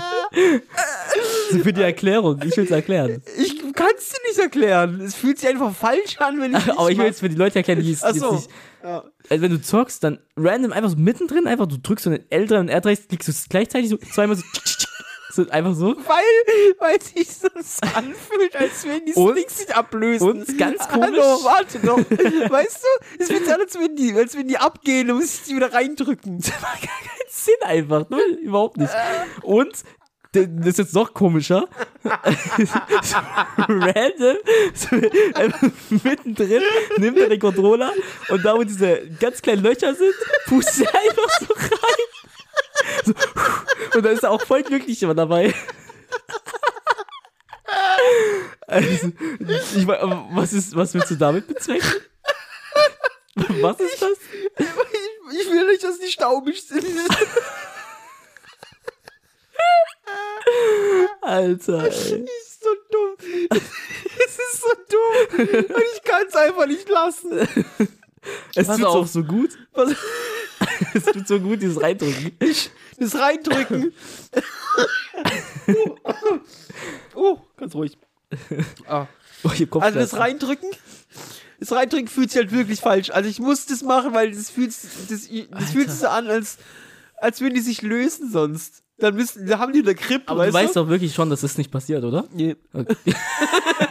so für die Erklärung. Ich will es erklären. Ich kann es dir nicht erklären. Es fühlt sich einfach falsch an, wenn ich Aber ich will jetzt für die Leute erklären, die es Ach so. nicht. Ja. Also wenn du zockst, dann random einfach so mittendrin, einfach du drückst so L3 und R3, klickst du es gleichzeitig so zweimal so, so einfach so. Weil, weil sich so anfühlt, als wenn die Sticks sich ablösen. und ganz komisch. Hallo, warte doch. weißt du, es an, als wenn die, als wenn die abgehen, dann muss ich sie wieder reindrücken. Das macht gar keinen Sinn einfach, null, überhaupt nicht. Und das ist jetzt noch komischer. (laughs) random, mittendrin, nimmt er den Controller und da, wo diese ganz kleinen Löcher sind, pustet er einfach so rein. So, und da ist er auch voll glücklich immer dabei. Also, ich mein, was, ist, was willst du damit bezwecken? Was ist das? Ich, ich will nicht, dass die staubig sind. Alter, ey. Das ist so dumm. Es ist so dumm. Und ich kann es einfach nicht lassen. Es Pass tut auf. auch so gut. Was, (laughs) Es tut so gut, dieses Reindrücken. das reindrücken. (laughs) oh, ganz ruhig. Ah. Oh, hier kommt Also das reindrücken, das reindrücken fühlt sich halt wirklich falsch. Also ich muss das machen, weil das fühlt, das, das fühlt sich so an, als, als würden die sich lösen sonst. Dann müssen, da haben die eine Grip, Aber du weißt doch wirklich schon, dass das nicht passiert, oder? Nee. Okay.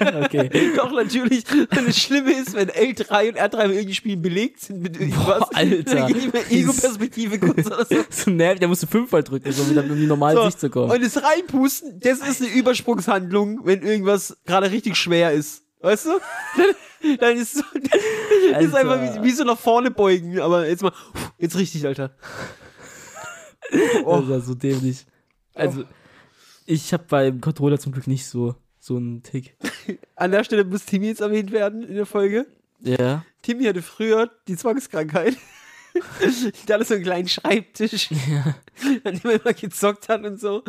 (laughs) okay. Doch, natürlich. Und das Schlimme ist, wenn L3 und R3 irgendwie Spielen belegt sind mit irgendwas. Boah, Alter. Dann geht die mir Ego-Perspektive (laughs) kurz oder so. So nervig, da musst du fünfmal drücken, so wieder in die normale So, Sicht zu kommen. Und das Reinpusten, das ist eine Übersprungshandlung, wenn irgendwas gerade richtig schwer ist. Weißt du? Dann, (laughs) dann ist so, dann ist einfach wie, wie so nach vorne beugen. Aber jetzt mal, jetzt richtig, Alter. Oh. Das ist ja so dämlich. Also, ich habe beim Controller zum Glück nicht so, so einen Tick. (laughs) An der Stelle muss Timmy jetzt erwähnt werden in der Folge. Ja. Timmy hatte früher die Zwangskrankheit. Der hatte so einen kleinen Schreibtisch, (laughs) an dem er immer gezockt hat und so.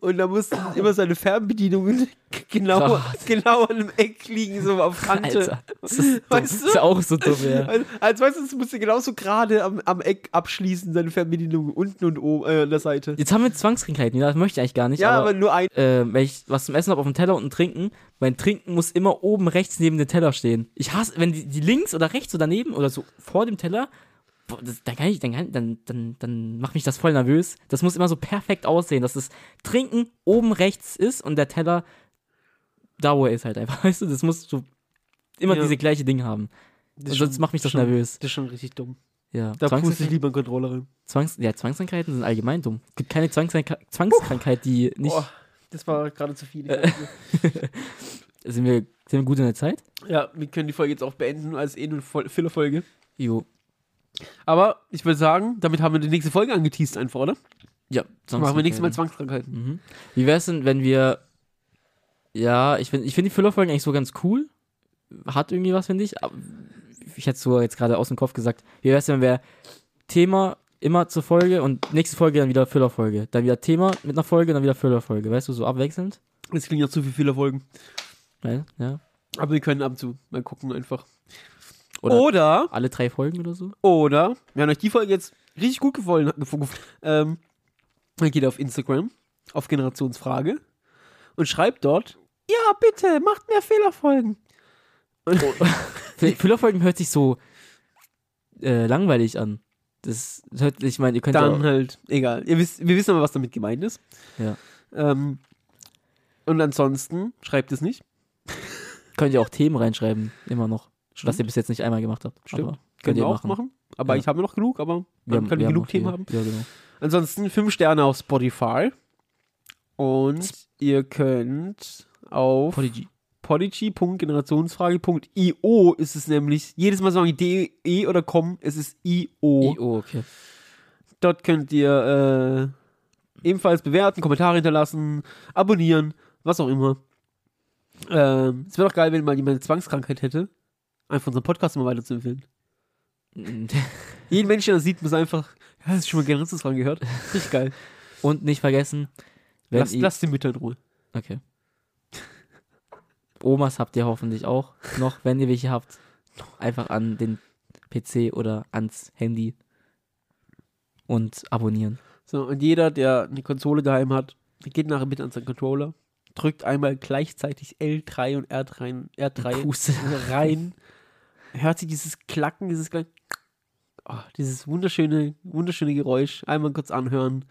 Und da mussten immer seine Fernbedienungen (laughs) genau, Gott. genau an einem Eck liegen, so auf Kante. Alter. Das ist, dumm. Weißt das du? ist ja auch so dumm, ja. Also, als weißt du, es musste genauso gerade am, am Eck abschließen, seine Fernbedienung unten und oben äh, an der Seite. Jetzt haben wir Zwangskrankheiten, ja, das möchte ich eigentlich gar nicht. Ja, aber, aber, nur ein. äh, wenn ich was zum Essen habe auf dem Teller und ein Trinken, mein Trinken muss immer oben rechts neben dem Teller stehen. Ich hasse, wenn die, die links oder rechts oder daneben oder so vor dem Teller, boah, das, dann kann ich, dann, kann, dann, dann, dann macht mich das voll nervös. Das muss immer so perfekt aussehen, dass das Trinken oben rechts ist und der Teller da, wo er ist halt einfach. (laughs) Weißt du, das muss so immer Ja. diese gleiche Ding haben. Das Und sonst macht mich das schon, nervös. Das ist schon richtig dumm. Ja, Da puste ich lieber einen Controller rein. Zwangs, ja, Zwangskrankheiten sind allgemein dumm. Es gibt keine Zwangskrankheit, Zwangskrankheit, die nicht. Boah, das war gerade zu viel. (laughs) Sind wir, sind wir gut in der Zeit? ja, wir können die Folge jetzt auch beenden als eh nur eine Filler-Folge. Jo. Aber ich würde sagen, damit haben wir die nächste Folge angeteased einfach, oder? Ja, Dann machen wir nächstes Mal Zwangskrankheiten. Mhm. Wie wär's denn, wenn wir. Ja, ich finde ich find die Füllerfolgen eigentlich so ganz cool. Hat irgendwie was, finde ich. Ich hätte so jetzt gerade aus dem Kopf gesagt. Wie wär's denn, wenn wir Thema immer zur Folge und nächste Folge dann wieder Füllerfolge. Dann wieder Thema mit einer Folge, dann wieder Füllerfolge. Weißt du, so abwechselnd? Das klingt ja zu viel Filler-Folgen. Ja. ja. Aber wir können ab und zu mal gucken einfach. Oder Oder, alle drei Folgen oder so? oder, wenn euch die Folge jetzt richtig gut gefallen ähm, dann geht auf Instagram, auf Generationsfrage und schreibt dort, ja, bitte, macht mehr Fehlerfolgen. Und, (laughs) Füllerfolgen hört sich so äh, langweilig an. Das hört, ich meine, ihr könnt dann ja, halt, egal. Wisst, wir wissen aber, was damit gemeint ist. Ja. Ähm, und ansonsten schreibt es nicht. könnt ihr auch Themen reinschreiben, immer noch. Was ihr bis jetzt nicht einmal gemacht habt. Stimmt. Aber Können könnt ihr auch machen. machen. Aber Ja. ich habe noch genug, aber Wir kann wir genug Themen haben. Ja, genau. Ansonsten fünf Sterne auf Spotify. Und ihr könnt auf Podigy. podigy.generationsfrage.io ist es nämlich. Jedes Mal sagen de oder com, es ist io. Oh, okay. Dort könnt ihr äh, ebenfalls bewerten, Kommentare hinterlassen, abonnieren, was auch immer. Ähm, es wäre doch geil, wenn mal jemand eine Zwangskrankheit hätte, einfach unseren Podcast mal weiter zu empfehlen. (laughs) Jeden Menschen, der das sieht, muss einfach, ja, hast du schon mal Genesis dran gehört? Richtig geil. Und nicht vergessen, wenn Lass, ihr, lass die Mütter in Ruhe. Okay. Omas habt ihr hoffentlich auch noch, wenn ihr welche habt. Einfach an den PC oder ans Handy und abonnieren. So, und jeder, der eine Konsole daheim hat, geht nachher bitte an seinen Controller, drückt einmal gleichzeitig L3 und R3, R3 Puste. rein, (laughs) hört sich dieses Klacken, dieses kleine, oh, dieses wunderschöne, wunderschöne Geräusch einmal kurz anhören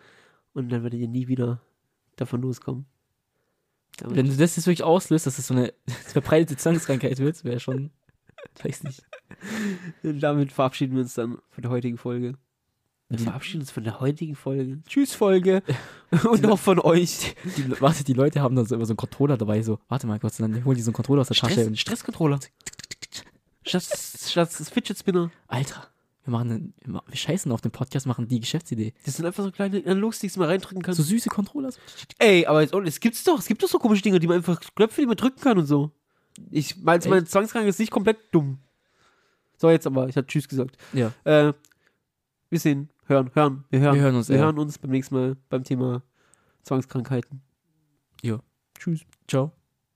und dann werdet ihr nie wieder davon loskommen. Damit- Wenn du das jetzt wirklich auslöst, dass es so eine (laughs) verbreitete Zwangskrankheit wird, wäre schon, (laughs) weiß nicht. Und damit verabschieden wir uns dann von der heutigen Folge. Wir verabschieden uns von der heutigen Folge. Tschüss, Folge. (laughs) Und auch von euch. Die, warte, die Leute haben dann so immer so einen Controller dabei, so, warte mal kurz, dann holen die so einen Controller aus der Tasche. Stress, Stresscontroller. Statt, statt das Fidget Spinner. Alter, wir machen einen, wir scheißen auf den Podcast, machen die Geschäftsidee. Das sind einfach so kleine Analogsticks, die man reindrücken kann. So süße Controller. so. Ey, aber jetzt, oh, es gibt's doch. Es gibt doch so komische Dinge, die man einfach Knöpfe, die man drücken kann und so. Ich meine, Echt? meine Zwangskrank ist nicht komplett dumm. So, jetzt aber. Ich hatte Tschüss gesagt. Ja. Äh, wir sehen, hören, hören. Wir hören, Wir hören uns, Wir ja. hören uns beim nächsten Mal beim Thema Zwangskrankheiten. Ja. Tschüss. Ciao.